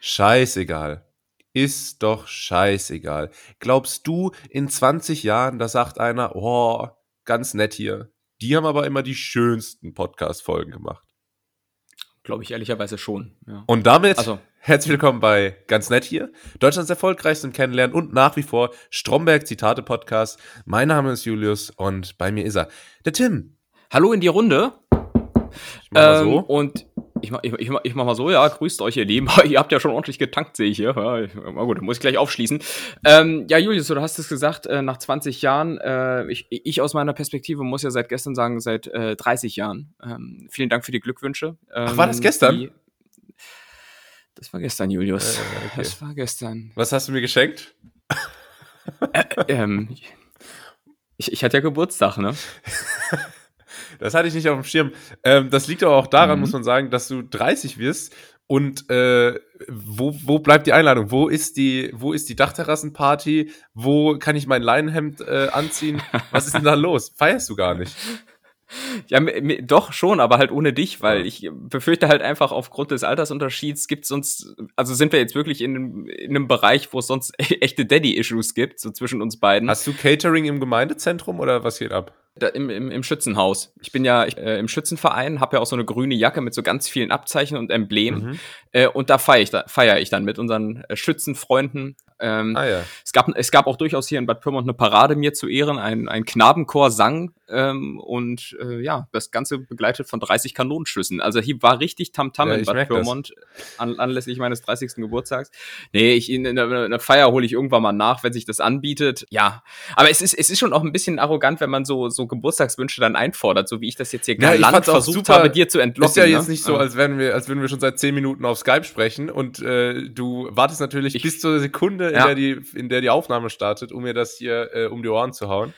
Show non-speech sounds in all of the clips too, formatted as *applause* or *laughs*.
scheißegal. Ist doch scheißegal. Glaubst du, in 20 Jahren, da sagt einer, oh, ganz nett hier. Die haben aber immer die schönsten Podcast-Folgen gemacht. Glaube ich ehrlicherweise schon. Ja. Und damit also. herzlich willkommen bei Ganz Nett hier, Deutschlands erfolgreichchmem Kennenlernen und nach wie vor Stromberg Zitate Podcast. Mein Name ist Julius und bei mir ist er, der Tim. Hallo in die Runde. Ich mach mal so. Ähm, und ich mach, ich, ich, ich mach mal so, ja, grüßt euch, ihr Lieben. *laughs* ihr habt ja schon ordentlich getankt, sehe ich hier. Ja, mal gut, muss ich gleich aufschließen. Ähm, ja, Julius, du hast es gesagt, äh, nach 20 Jahren, äh, ich, ich aus meiner Perspektive muss ja seit gestern sagen, seit äh, 30 Jahren. Ähm, vielen Dank für die Glückwünsche. Ähm, Ach, war das gestern? Die, das war gestern, Julius. Äh, okay. Das war gestern. Was hast du mir geschenkt? Äh, ähm, ich, ich hatte ja Geburtstag, ne? *laughs* Das hatte ich nicht auf dem Schirm. Ähm, das liegt aber auch daran, mhm. muss man sagen, dass du 30 wirst. Und äh, wo, wo bleibt die Einladung? Wo ist die, wo ist die Dachterrassenparty? Wo kann ich mein Leinenhemd äh, anziehen? Was ist denn da los? Feierst du gar nicht? *laughs* Ja, doch schon, aber halt ohne dich, weil ich befürchte halt einfach aufgrund des Altersunterschieds gibt es uns, also sind wir jetzt wirklich in, in einem Bereich, wo es sonst *laughs* echte Daddy-Issues gibt, so zwischen uns beiden. Hast du Catering im Gemeindezentrum oder was geht ab? Da, im, im, Im Schützenhaus. Ich bin ja ich, äh, im Schützenverein, habe ja auch so eine grüne Jacke mit so ganz vielen Abzeichen und Emblemen. Mhm. Äh, und da feiere ich, da, feier ich dann mit unseren äh, Schützenfreunden. Ähm, ah, ja. es, gab, es gab auch durchaus hier in Bad Pyrmont eine Parade mir zu Ehren. Ein, ein Knabenchor sang ähm, und äh, ja, das Ganze begleitet von 30 Kanonenschüssen. Also hier war richtig Tamtam -Tam ja, in Bad Pyrmont an, anlässlich meines 30. Geburtstags. Nee, ich, in, in, in der Feier hole ich irgendwann mal nach, wenn sich das anbietet. Ja, aber es ist, es ist schon auch ein bisschen arrogant, wenn man so, so Geburtstagswünsche dann einfordert, so wie ich das jetzt hier ja, galant versucht super, habe, dir zu entlocken. Ist ja jetzt ne? nicht so, als wären wir, als würden wir schon seit zehn Minuten auf Skype sprechen und äh, du wartest natürlich ich, bis zur Sekunde, in, ja. der die, in der die Aufnahme startet, um mir das hier äh, um die Ohren zu hauen.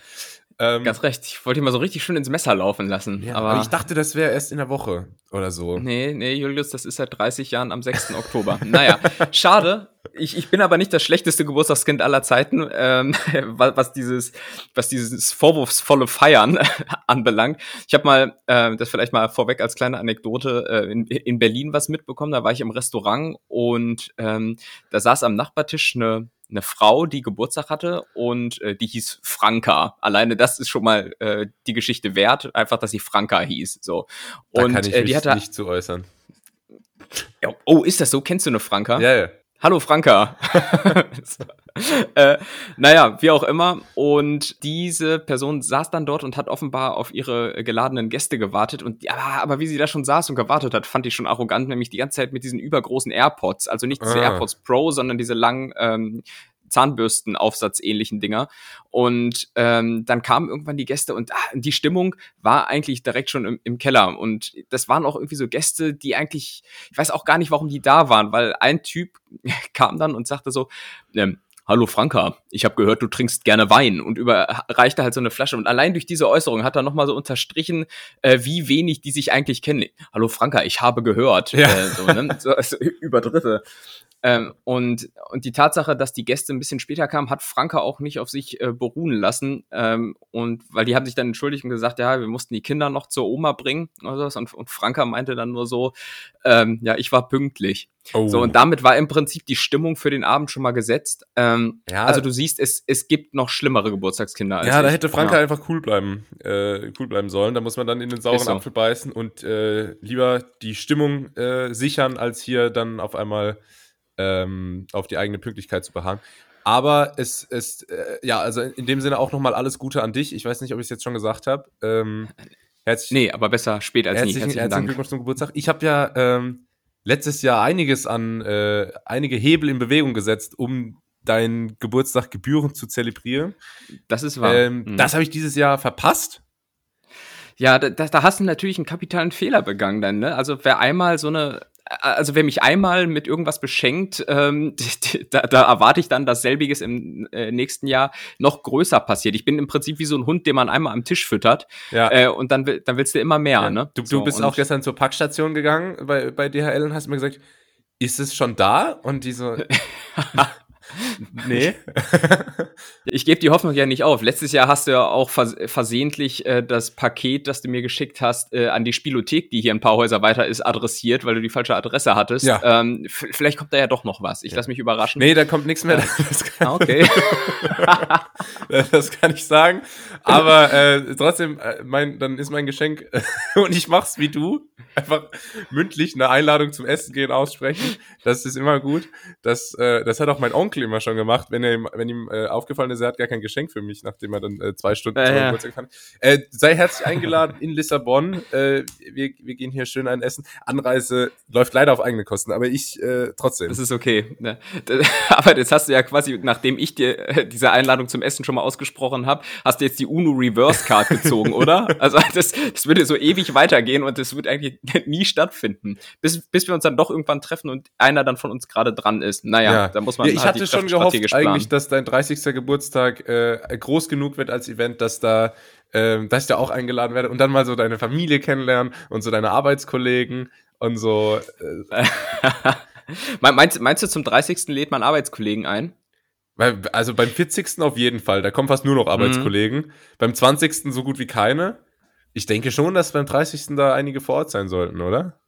Ähm, Ganz recht. Ich wollte ihn mal so richtig schön ins Messer laufen lassen. Ja, aber, aber, ich dachte, das wäre erst in der Woche oder so. Nee, nee, Julius, das ist seit 30 Jahren am 6. Oktober. Naja, schade. Ich, ich bin aber nicht das schlechteste Geburtstagskind aller Zeiten, ähm, *laughs* was dieses, was dieses vorwurfsvolle Feiern *laughs* anbelangt. Ich habe mal, äh, das vielleicht mal vorweg als kleine Anekdote, äh, in, in Berlin was mitbekommen. Da war ich im Restaurant und ähm, da saß am Nachbartisch eine eine Frau, die Geburtstag hatte und äh, die hieß Franka. Alleine das ist schon mal äh, die Geschichte wert, einfach, dass sie Franka hieß. So. Da und kann ich äh, die hatte nicht zu äußern. Oh, ist das so? Kennst du eine Franka? Ja, ja. Hallo Franka. *laughs* äh, naja, wie auch immer. Und diese Person saß dann dort und hat offenbar auf ihre geladenen Gäste gewartet. Und ja, aber wie sie da schon saß und gewartet hat, fand ich schon arrogant, nämlich die ganze Zeit mit diesen übergroßen AirPods. Also nicht diese ah. AirPods Pro, sondern diese langen ähm, Zahnbürstenaufsatz-ähnlichen Dinger. Und ähm, dann kamen irgendwann die Gäste und ah, die Stimmung war eigentlich direkt schon im, im Keller. Und das waren auch irgendwie so Gäste, die eigentlich, ich weiß auch gar nicht, warum die da waren, weil ein Typ *laughs* kam dann und sagte so, ähm, Hallo Franka, ich habe gehört, du trinkst gerne Wein und überreichte halt so eine Flasche. Und allein durch diese Äußerung hat er nochmal so unterstrichen, äh, wie wenig die sich eigentlich kennen. Hallo Franka, ich habe gehört. Ja. Äh, so, ne? so, *laughs* also über Dritte. Ähm, und, und die Tatsache, dass die Gäste ein bisschen später kamen, hat Franka auch nicht auf sich äh, beruhen lassen. Ähm, und weil die haben sich dann entschuldigt und gesagt, ja, wir mussten die Kinder noch zur Oma bringen oder sowas. Und, und Franka meinte dann nur so, ähm, ja, ich war pünktlich. Oh. So, und damit war im Prinzip die Stimmung für den Abend schon mal gesetzt. Ähm, ja. Also du siehst, es, es gibt noch schlimmere Geburtstagskinder. Als ja, da hätte Franka ja. einfach cool bleiben, äh, cool bleiben sollen. Da muss man dann in den sauren so. Apfel beißen und äh, lieber die Stimmung äh, sichern, als hier dann auf einmal ähm, auf die eigene Pünktlichkeit zu beharren. Aber es ist, äh, ja, also in dem Sinne auch nochmal alles Gute an dich. Ich weiß nicht, ob ich es jetzt schon gesagt habe. Ähm, herzlich, nee, aber besser spät als herzlichen, nie. Herzlichen, herzlichen Glückwunsch zum Geburtstag. Ich habe ja ähm, letztes Jahr einiges an, äh, einige Hebel in Bewegung gesetzt, um deinen Geburtstag gebührend zu zelebrieren. Das ist wahr. Ähm, mhm. Das habe ich dieses Jahr verpasst. Ja, da, da hast du natürlich einen kapitalen Fehler begangen dann, ne? Also wer einmal so eine also wer mich einmal mit irgendwas beschenkt, ähm, *laughs* da, da erwarte ich dann, dass selbiges im äh, nächsten Jahr noch größer passiert. Ich bin im Prinzip wie so ein Hund, den man einmal am Tisch füttert. Ja. Äh, und dann, dann willst du immer mehr, ja. ne? Du, du bist auch gestern zur Packstation gegangen bei, bei DHL und hast mir gesagt, ist es schon da? Und die so, *laughs* *laughs* Nee. *laughs* ich gebe die Hoffnung ja nicht auf. Letztes Jahr hast du ja auch vers versehentlich äh, das Paket, das du mir geschickt hast, äh, an die Spielothek, die hier ein paar Häuser weiter ist, adressiert, weil du die falsche Adresse hattest. Ja. Ähm, vielleicht kommt da ja doch noch was. Ich ja. lass mich überraschen. Nee, da kommt nichts mehr. *laughs* ah, okay. *laughs* das kann ich sagen. Aber äh, trotzdem, äh, mein, dann ist mein Geschenk und ich mach's wie du. Einfach mündlich eine Einladung zum Essen gehen aussprechen. Das ist immer gut. Das, äh, das hat auch mein Onkel immer schon gemacht, wenn er ihm, wenn ihm äh, aufgefallen ist, er hat gar kein Geschenk für mich, nachdem er dann äh, zwei Stunden äh, ja. Geburtstag fand. Äh, sei herzlich eingeladen in Lissabon. Äh, wir, wir gehen hier schön ein Essen. Anreise läuft leider auf eigene Kosten, aber ich äh, trotzdem. Das ist okay. Ne? *laughs* Aber jetzt hast du ja quasi, nachdem ich dir äh, diese Einladung zum Essen schon mal ausgesprochen habe, hast du jetzt die UNO Reverse Card gezogen, oder? Also *laughs* das, das würde so ewig weitergehen und das wird eigentlich *laughs* nie stattfinden, bis, bis wir uns dann doch irgendwann treffen und einer dann von uns gerade dran ist. Naja, ja. da muss man ja, Ich halt hatte schon gehofft eigentlich, dass dein 30. Geburtstag äh, groß genug wird als Event, dass da äh, dass ich da auch eingeladen werde und dann mal so deine Familie kennenlernen und so deine Arbeitskollegen und so. Äh. *laughs* meinst, meinst du, zum 30. lädt man Arbeitskollegen ein? Also beim 40. auf jeden Fall, da kommen fast nur noch mhm. Arbeitskollegen. Mhm. Beim 20. so gut wie keine. Ich denke schon, dass beim 30. da einige vor Ort sein sollten, oder?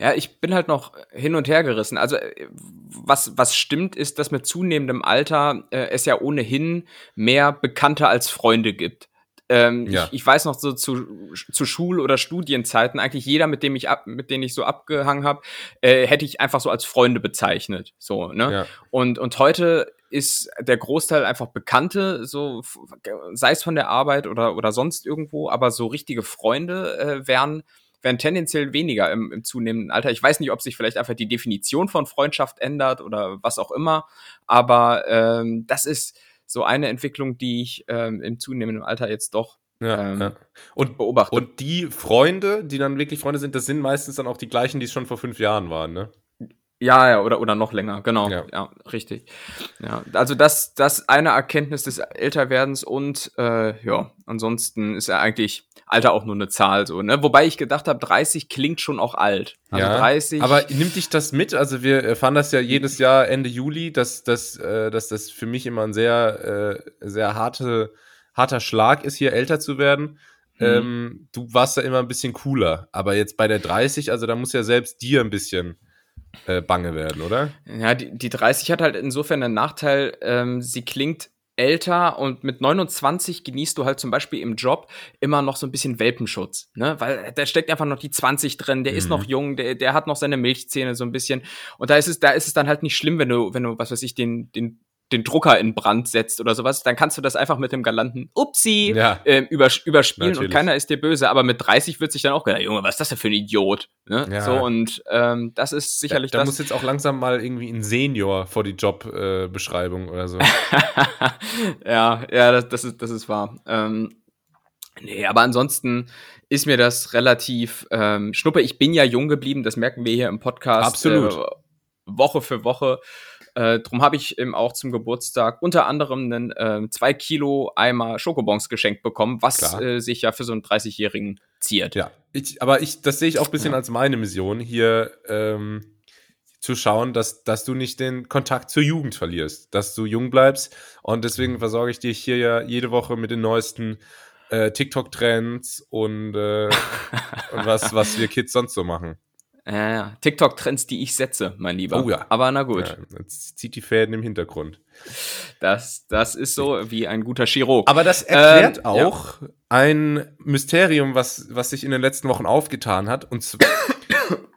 Ja, ich bin halt noch hin und her gerissen. Also was, was stimmt, ist, dass mit zunehmendem Alter äh, es ja ohnehin mehr Bekannte als Freunde gibt. Ähm, ja. ich, ich, weiß noch so zu, zu Schul- oder Studienzeiten, eigentlich jeder, mit dem ich ab, mit denen ich so abgehangen habe, äh, hätte ich einfach so als Freunde bezeichnet. So, ne? Ja. Und, und heute ist der Großteil einfach Bekannte, so sei es von der Arbeit oder, oder sonst irgendwo, aber so richtige Freunde äh, wären, wären tendenziell weniger im, im zunehmenden Alter. Ich weiß nicht, ob sich vielleicht einfach die Definition von Freundschaft ändert oder was auch immer, aber ähm, das ist so eine Entwicklung, die ich ähm, im zunehmenden Alter jetzt doch ja, ähm, ja. Und, beobachte. Und die Freunde, die dann wirklich Freunde sind, das sind meistens dann auch die gleichen, die es schon vor fünf Jahren waren, ne? Ja, ja, oder, oder noch länger, genau. Ja, ja richtig. Ja, also das, das eine Erkenntnis des Älterwerdens und äh, ja, ansonsten ist ja eigentlich Alter auch nur eine Zahl so, ne? Wobei ich gedacht habe, 30 klingt schon auch alt. Also ja, 30. Aber nimmt dich das mit? Also wir erfahren das ja jedes Jahr Ende Juli, dass, dass, äh, dass das für mich immer ein sehr, äh, sehr harte, harter Schlag ist, hier älter zu werden. Mhm. Ähm, du warst da immer ein bisschen cooler, aber jetzt bei der 30, also da muss ja selbst dir ein bisschen äh, bange werden, oder? Ja, die, die 30 hat halt insofern einen Nachteil, ähm, sie klingt älter und mit 29 genießt du halt zum Beispiel im Job immer noch so ein bisschen Welpenschutz, ne? Weil da steckt einfach noch die 20 drin, der mhm. ist noch jung, der, der hat noch seine Milchzähne so ein bisschen. Und da ist es, da ist es dann halt nicht schlimm, wenn du, wenn du, was weiß ich, den, den den Drucker in Brand setzt oder sowas, dann kannst du das einfach mit dem galanten Upsi ja. äh, übers überspielen Natürlich. und keiner ist dir böse. Aber mit 30 wird sich dann auch gedacht, Junge, was ist das denn für ein Idiot? Ne? Ja. So und ähm, das ist sicherlich da, da das. Da muss jetzt auch langsam mal irgendwie ein Senior vor die Jobbeschreibung äh, oder so. *laughs* ja, ja, das, das, ist, das ist wahr. Ähm, Nee, aber ansonsten ist mir das relativ ähm, schnuppe. Ich bin ja jung geblieben, das merken wir hier im Podcast. Absolut. Äh, Woche für Woche. Äh, drum habe ich eben auch zum Geburtstag unter anderem einen äh, zwei Kilo Eimer Schokobons geschenkt bekommen, was äh, sich ja für so einen 30-Jährigen ziert. Ja, ich, aber ich, das sehe ich auch ein bisschen ja. als meine Mission, hier ähm, zu schauen, dass, dass du nicht den Kontakt zur Jugend verlierst, dass du jung bleibst. Und deswegen versorge ich dich hier ja jede Woche mit den neuesten äh, TikTok-Trends und, äh, *laughs* und was, was wir Kids sonst so machen. Ja, ja. TikTok-Trends, die ich setze, mein Lieber. Oh ja. Aber na gut. Ja, jetzt zieht die Fäden im Hintergrund. Das, das ist so wie ein guter Chirurg. Aber das erklärt ähm, auch ja. ein Mysterium, was, was sich in den letzten Wochen aufgetan hat. Und zwar.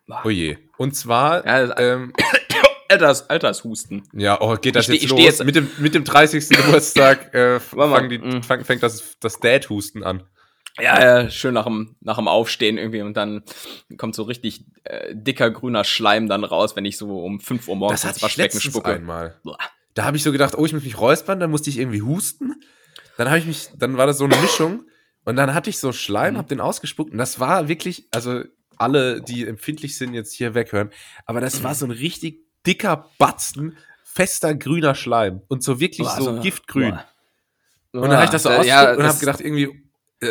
*coughs* oh je. Und zwar. Ja, ähm, *coughs* Alters, Altershusten. Ja, oh, geht das ich jetzt los? Jetzt mit, dem, mit dem 30. Geburtstag äh, fang die, mm. fang, fängt das, das Dad-Husten an. Ja, ja, schön nach dem, nach dem Aufstehen irgendwie und dann kommt so richtig äh, dicker grüner Schleim dann raus, wenn ich so um 5 Uhr morgens ins Waschbecken spucke. Einmal. Da habe ich so gedacht, oh, ich muss mich räuspern, dann musste ich irgendwie husten. Dann habe ich mich, dann war das so eine Mischung und dann hatte ich so Schleim, mhm. habe den ausgespuckt und das war wirklich, also alle, die empfindlich sind, jetzt hier weghören, aber das war so ein richtig dicker Batzen, fester grüner Schleim und so wirklich boah, so also, giftgrün. Boah. Und dann habe ich das so ausgespuckt ja, und habe gedacht, irgendwie,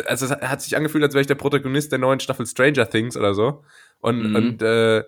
also es hat sich angefühlt, als wäre ich der Protagonist der neuen Staffel Stranger Things oder so. Und, mhm. und äh,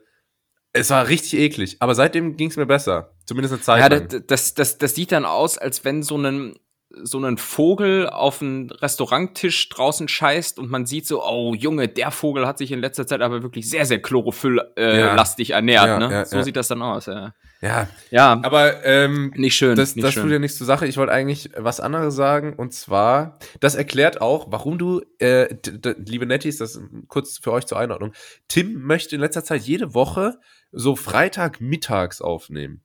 Es war richtig eklig, aber seitdem ging es mir besser. Zumindest eine Zeit. Ja, lang. das, das, das, das sieht dann aus, als wenn so ein so einen Vogel auf einen Restauranttisch draußen scheißt und man sieht so, oh Junge, der Vogel hat sich in letzter Zeit aber wirklich sehr, sehr chlorophylllastig äh, ja. ernährt. Ja, ne? So sieht das dann aus. Ja, ja. ja. aber ähm, nicht schön. Das, nicht das schön. tut ja nichts zur Sache. Ich wollte eigentlich was anderes sagen und zwar, das erklärt auch, warum du, äh, liebe Netties, das kurz für euch zur Einordnung, Tim möchte in letzter Zeit jede Woche so Freitagmittags aufnehmen.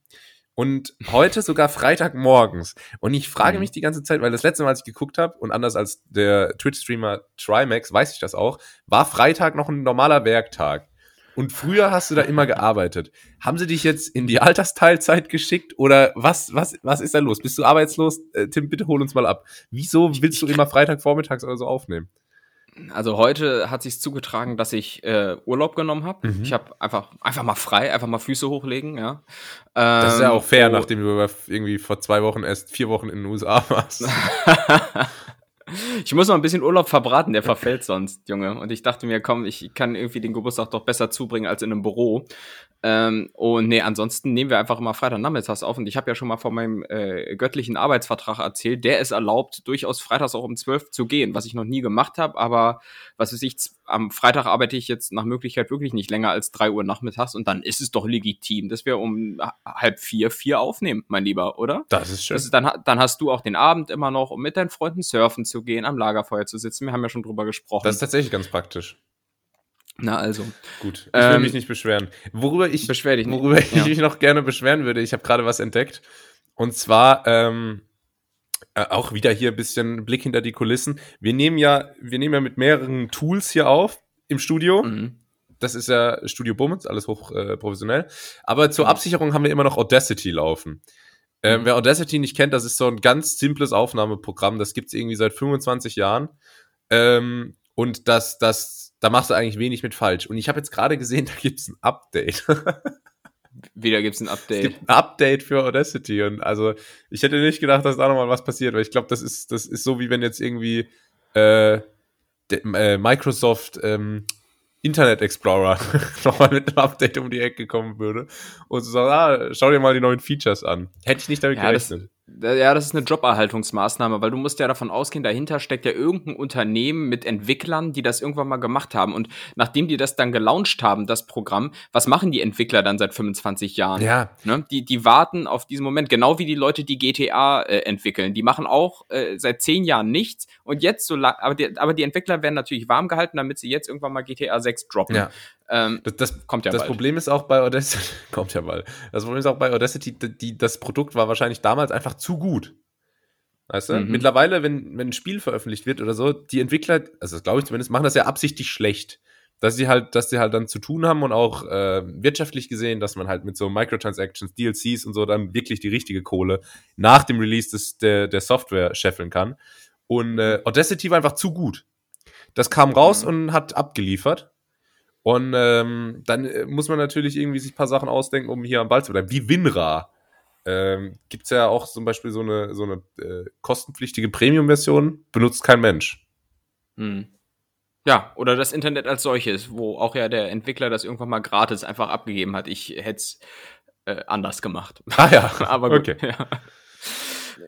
Und heute sogar Freitagmorgens. Und ich frage mhm. mich die ganze Zeit, weil das letzte Mal, als ich geguckt habe, und anders als der Twitch-Streamer Trimax, weiß ich das auch, war Freitag noch ein normaler Werktag. Und früher hast du da immer gearbeitet. Haben sie dich jetzt in die Altersteilzeit geschickt oder was, was, was ist da los? Bist du arbeitslos? Äh, Tim, bitte hol uns mal ab. Wieso willst du immer Freitagvormittags oder so aufnehmen? Also heute hat sich zugetragen, dass ich äh, Urlaub genommen habe. Mhm. Ich habe einfach einfach mal frei, einfach mal Füße hochlegen, ja. Ähm, das ist ja auch fair, oh. nachdem du irgendwie vor zwei Wochen erst vier Wochen in den USA warst. *laughs* *laughs* *laughs* Ich muss noch ein bisschen Urlaub verbraten, der verfällt sonst, Junge. Und ich dachte mir, komm, ich kann irgendwie den Geburtstag doch besser zubringen als in einem Büro. Ähm, und nee, ansonsten nehmen wir einfach immer Freitagnachmittags auf. Und ich habe ja schon mal von meinem äh, göttlichen Arbeitsvertrag erzählt. Der ist erlaubt, durchaus freitags auch um 12 zu gehen, was ich noch nie gemacht habe. Aber was weiß ich, am Freitag arbeite ich jetzt nach Möglichkeit wirklich nicht länger als drei Uhr nachmittags. Und dann ist es doch legitim, dass wir um halb vier, vier aufnehmen, mein Lieber, oder? Das ist schön. Das ist, dann, dann hast du auch den Abend immer noch, um mit deinen Freunden surfen zu gehen, am Lagerfeuer zu sitzen. Wir haben ja schon drüber gesprochen. Das ist tatsächlich ganz praktisch. Na also. Gut, ich will ähm, mich nicht beschweren. Worüber ich, beschwer dich nicht. worüber ich ja. mich noch gerne beschweren würde, ich habe gerade was entdeckt. Und zwar ähm, äh, auch wieder hier ein bisschen Blick hinter die Kulissen. Wir nehmen ja, wir nehmen ja mit mehreren Tools hier auf im Studio. Mhm. Das ist ja Studio Bummens, alles hoch äh. Aber zur. Absicherung haben wir immer noch Audacity laufen. Ähm, mhm. wer Audacity nicht kennt, das ist so ein ganz simples Aufnahmeprogramm. Das gibt es irgendwie seit 25 Jahren. Ähm, und das, das da machst du eigentlich wenig mit falsch. Und ich habe jetzt gerade gesehen, *laughs* da gibt es ein Update. Wieder gibt es ein Update. Es gibt ein Update für Audacity. Und also, ich hätte nicht gedacht, dass da nochmal was passiert, weil ich glaube, das ist, das ist so, wie wenn jetzt irgendwie äh, äh, Microsoft ähm, Internet Explorer *laughs* nochmal mit einem Update um die Ecke kommen würde und so sagen, ah, schau dir mal die neuen Features an. Hätte ich nicht damit ja, gerechnet. Ja, das ist eine Joberhaltungsmaßnahme, weil du musst ja davon ausgehen, dahinter steckt ja irgendein Unternehmen mit Entwicklern, die das irgendwann mal gemacht haben. Und nachdem die das dann gelauncht haben, das Programm, was machen die Entwickler dann seit 25 Jahren? Ja. Ne? Die, die warten auf diesen Moment, genau wie die Leute, die GTA äh, entwickeln. Die machen auch äh, seit zehn Jahren nichts und jetzt so lang, aber die, aber die Entwickler werden natürlich warm gehalten, damit sie jetzt irgendwann mal GTA 6 droppen. Ja. Ähm, das, das, kommt ja Das bald. Problem ist auch bei Audacity, *laughs* kommt ja bald. Das Problem ist auch bei Audacity, die, das Produkt war wahrscheinlich damals einfach zu gut. Weißt du? Mhm. Mittlerweile, wenn, wenn ein Spiel veröffentlicht wird oder so, die Entwickler, also das glaube ich zumindest, machen das ja absichtlich schlecht. Dass sie halt, dass sie halt dann zu tun haben und auch äh, wirtschaftlich gesehen, dass man halt mit so Microtransactions, DLCs und so dann wirklich die richtige Kohle nach dem Release des, der, der Software scheffeln kann. Und äh, Audacity war einfach zu gut. Das kam raus mhm. und hat abgeliefert. Und ähm, dann äh, muss man natürlich irgendwie sich ein paar Sachen ausdenken, um hier am Ball zu bleiben. Wie WinRAR. Ähm, Gibt es ja auch zum Beispiel so eine, so eine äh, kostenpflichtige Premium-Version, benutzt kein Mensch. Hm. Ja, oder das Internet als solches, wo auch ja der Entwickler das irgendwann mal gratis einfach abgegeben hat. Ich hätte es äh, anders gemacht. Ah ja, *laughs* aber gut. Okay. Ja.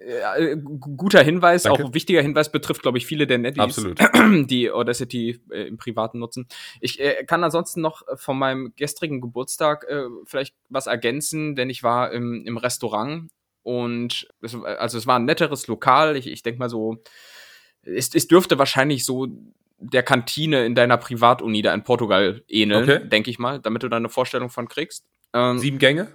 Äh, guter Hinweis, Danke. auch wichtiger Hinweis betrifft, glaube ich, viele der Netties, Absolut. *clears throat* die Audacity äh, im Privaten nutzen. Ich äh, kann ansonsten noch von meinem gestrigen Geburtstag äh, vielleicht was ergänzen, denn ich war im, im Restaurant und es, also es war ein netteres Lokal. Ich, ich denke mal so, es, es dürfte wahrscheinlich so der Kantine in deiner Privatuni da in Portugal ähneln, okay. denke ich mal, damit du da eine Vorstellung von kriegst. Ähm, Sieben Gänge?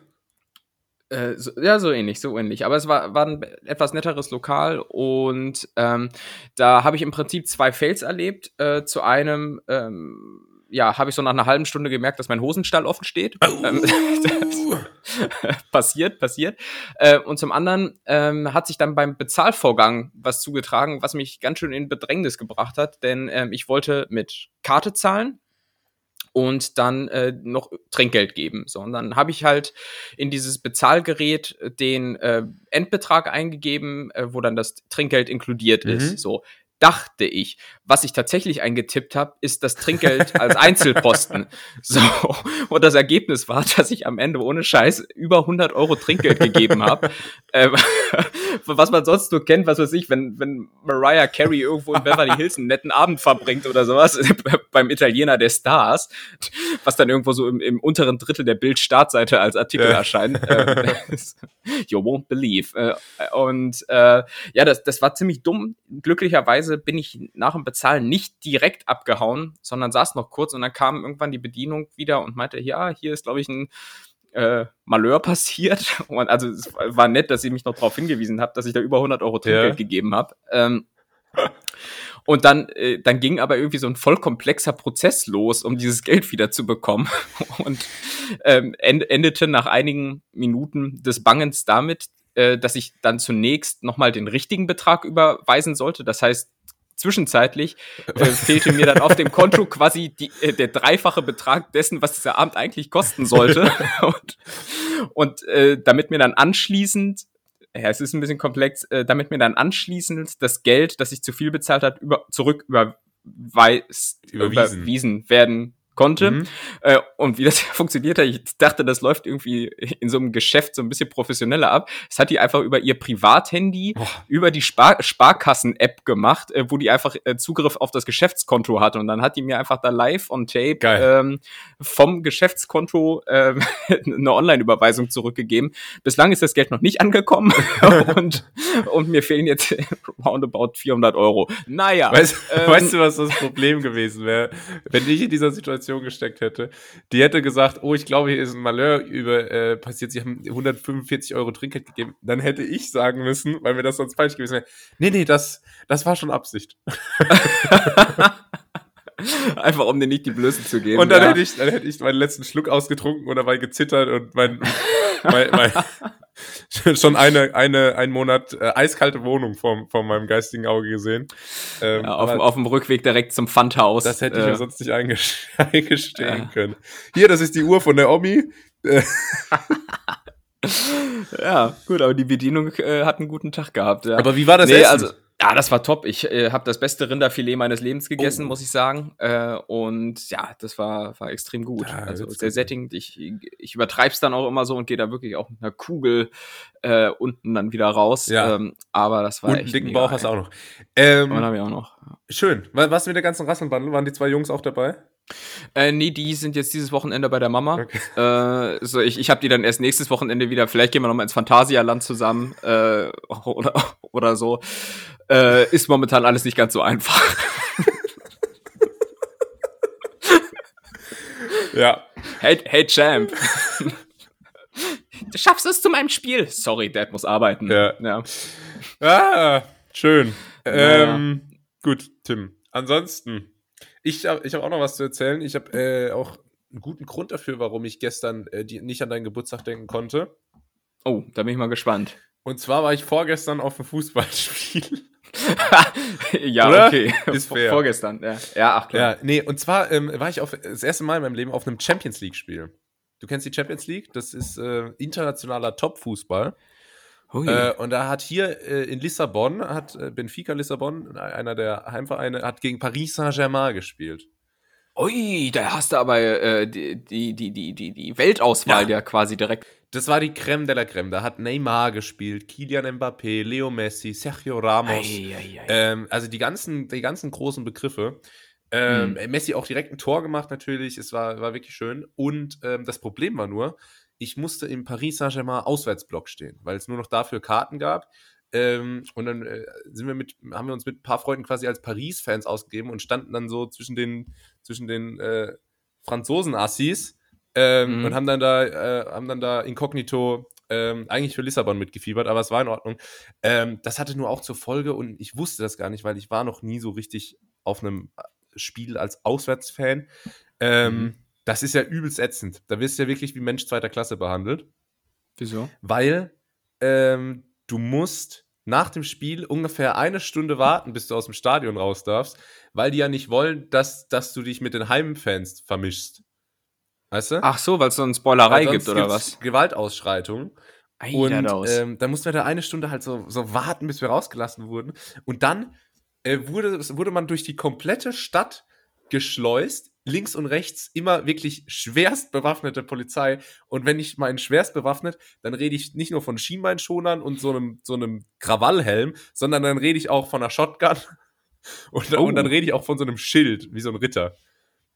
Äh, so, ja, so ähnlich, so ähnlich. Aber es war, war ein etwas netteres Lokal und ähm, da habe ich im Prinzip zwei Fails erlebt. Äh, zu einem, ähm, ja, habe ich so nach einer halben Stunde gemerkt, dass mein Hosenstall offen steht. Ähm, *laughs* passiert, passiert. Äh, und zum anderen ähm, hat sich dann beim Bezahlvorgang was zugetragen, was mich ganz schön in Bedrängnis gebracht hat, denn ähm, ich wollte mit Karte zahlen und dann äh, noch Trinkgeld geben. So, und dann habe ich halt in dieses Bezahlgerät den äh, Endbetrag eingegeben, äh, wo dann das Trinkgeld inkludiert mhm. ist. So, dachte ich. Was ich tatsächlich eingetippt habe, ist das Trinkgeld *laughs* als Einzelposten. So, und das Ergebnis war, *laughs* dass ich am Ende ohne Scheiß über 100 Euro Trinkgeld gegeben habe. *laughs* ähm, was man sonst nur kennt, was weiß ich, wenn, wenn Mariah Carey irgendwo in Beverly Hills einen netten Abend verbringt oder sowas, beim Italiener der Stars, was dann irgendwo so im, im unteren Drittel der Bild-Startseite als Artikel ja. erscheint. Ähm, you won't believe. Äh, und äh, ja, das, das war ziemlich dumm. Glücklicherweise bin ich nach dem Bezahlen nicht direkt abgehauen, sondern saß noch kurz und dann kam irgendwann die Bedienung wieder und meinte, ja, hier ist, glaube ich, ein äh, Malheur *laughs* passiert. Und also es war nett, dass sie mich noch darauf hingewiesen hat, dass ich da über 100 Euro Trinkgeld ja. gegeben habe. Ähm, und dann, äh, dann ging aber irgendwie so ein voll komplexer Prozess los, um dieses Geld wieder zu bekommen. *laughs* Und ähm, endete nach einigen Minuten des Bangens damit, äh, dass ich dann zunächst nochmal den richtigen Betrag überweisen sollte. Das heißt, zwischenzeitlich *laughs* äh, fehlte mir dann auf dem Konto quasi die, äh, der dreifache Betrag dessen, was dieser Abend eigentlich kosten sollte. *laughs* und und äh, damit mir dann anschließend ja, es ist ein bisschen komplex, äh, damit mir dann anschließend das Geld, das ich zu viel bezahlt hat, über, zurück überweis, überwiesen. überwiesen werden konnte. Mhm. Äh, und wie das *laughs* funktioniert hat, ich dachte, das läuft irgendwie in so einem Geschäft so ein bisschen professioneller ab. Das hat die einfach über ihr Privathandy, oh. über die Spar Sparkassen-App gemacht, äh, wo die einfach äh, Zugriff auf das Geschäftskonto hatte. Und dann hat die mir einfach da live on tape ähm, vom Geschäftskonto äh, *laughs* eine Online-Überweisung zurückgegeben. Bislang ist das Geld noch nicht angekommen *laughs* und, und mir fehlen jetzt roundabout 400 Euro. Naja. Weißt, ähm, weißt du, was das Problem gewesen wäre, wenn ich in dieser Situation Situation gesteckt hätte, die hätte gesagt, oh, ich glaube, hier ist ein Malheur über, äh, passiert, sie haben 145 Euro Trinkgeld gegeben, dann hätte ich sagen müssen, weil mir das sonst falsch gewesen wäre, nee, nee, das, das war schon Absicht. *laughs* *laughs* Einfach um dir nicht die Blößen zu geben. Und dann, ja. hätte ich, dann hätte ich meinen letzten Schluck ausgetrunken und dabei gezittert und mein, mein, mein *laughs* schon eine, eine, ein Monat äh, eiskalte Wohnung vor, vor meinem geistigen Auge gesehen. Ähm, ja, auf, auf dem Rückweg direkt zum Pfandhaus. Das hätte ich äh, mir sonst nicht *laughs* eingestehen ja. können. Hier, das ist die Uhr von der Omi. ja, gut, aber die Bedienung äh, hat einen guten Tag gehabt. Ja. Aber wie war das nee, Essen? Also, ja, das war top. Ich äh, habe das beste Rinderfilet meines Lebens gegessen, oh. muss ich sagen. Äh, und ja, das war, war extrem gut. Ja, also sehr sättigend. Ich, ich übertreibe es dann auch immer so und gehe da wirklich auch mit einer Kugel äh, unten dann wieder raus. Ja. Ähm, aber das war und echt. dicken Bauch hast du auch noch. Ähm, und habe ich auch noch. Schön. Was mit der ganzen Rasselbandel? Waren die zwei Jungs auch dabei? Äh, nee, die sind jetzt dieses Wochenende bei der Mama. Okay. Äh, so ich ich habe die dann erst nächstes Wochenende wieder. Vielleicht gehen wir nochmal ins Phantasialand zusammen äh, *laughs* oder, oder so. Äh, ist momentan alles nicht ganz so einfach. ja. Hey, hey Champ. du schaffst es zu meinem Spiel. Sorry, Dad muss arbeiten. Ja. ja. Ah, schön. Ähm, ja. Gut, Tim. Ansonsten ich habe ich hab auch noch was zu erzählen. Ich habe äh, auch einen guten Grund dafür, warum ich gestern äh, die, nicht an deinen Geburtstag denken konnte. Oh, da bin ich mal gespannt. Und zwar war ich vorgestern auf dem Fußballspiel. *laughs* ja, Oder? okay. *laughs* Ist fair. Vorgestern, ja. Ja, ach klar. Ja, nee, und zwar ähm, war ich auf, das erste Mal in meinem Leben auf einem Champions League-Spiel. Du kennst die Champions League? Das ist äh, internationaler Top-Fußball. Äh, und da hat hier äh, in Lissabon, hat äh, Benfica Lissabon, einer der Heimvereine, hat gegen Paris Saint-Germain gespielt. Ui, da hast du aber äh, die, die, die, die, die Weltauswahl ja. ja quasi direkt. Das war die Creme de la Creme. Da hat Neymar gespielt, Kylian Mbappé, Leo Messi, Sergio Ramos. Ei, ei, ei. Ähm, also die ganzen, die ganzen großen Begriffe. Ähm, hm. Messi auch direkt ein Tor gemacht natürlich. Es war, war wirklich schön. Und ähm, das Problem war nur, ich musste im Paris Saint-Germain Auswärtsblock stehen, weil es nur noch dafür Karten gab. Ähm, und dann äh, sind wir mit, haben wir uns mit ein paar Freunden quasi als Paris-Fans ausgegeben und standen dann so zwischen den, zwischen den äh, Franzosen-Assis ähm, mhm. und haben dann da, äh, haben dann da inkognito ähm, eigentlich für Lissabon mitgefiebert, aber es war in Ordnung. Ähm, das hatte nur auch zur Folge und ich wusste das gar nicht, weil ich war noch nie so richtig auf einem Spiel als Auswärtsfan. Ähm, mhm das ist ja übelst ätzend. Da wirst du ja wirklich wie Mensch zweiter Klasse behandelt. Wieso? Weil ähm, du musst nach dem Spiel ungefähr eine Stunde warten, bis du aus dem Stadion raus darfst, weil die ja nicht wollen, dass, dass du dich mit den Heimfans vermischst. Weißt du? Ach so, weil es so eine Spoilerei gibt oder was? Gewaltausschreitung. und ähm, da mussten wir da eine Stunde halt so, so warten, bis wir rausgelassen wurden. Und dann äh, wurde, wurde man durch die komplette Stadt geschleust. Links und rechts immer wirklich schwerst bewaffnete Polizei. Und wenn ich meine schwerst bewaffnet, dann rede ich nicht nur von Schienbeinschonern und so einem, so einem Krawallhelm, sondern dann rede ich auch von einer Shotgun. *laughs* Und, oh. und dann rede ich auch von so einem Schild, wie so ein Ritter.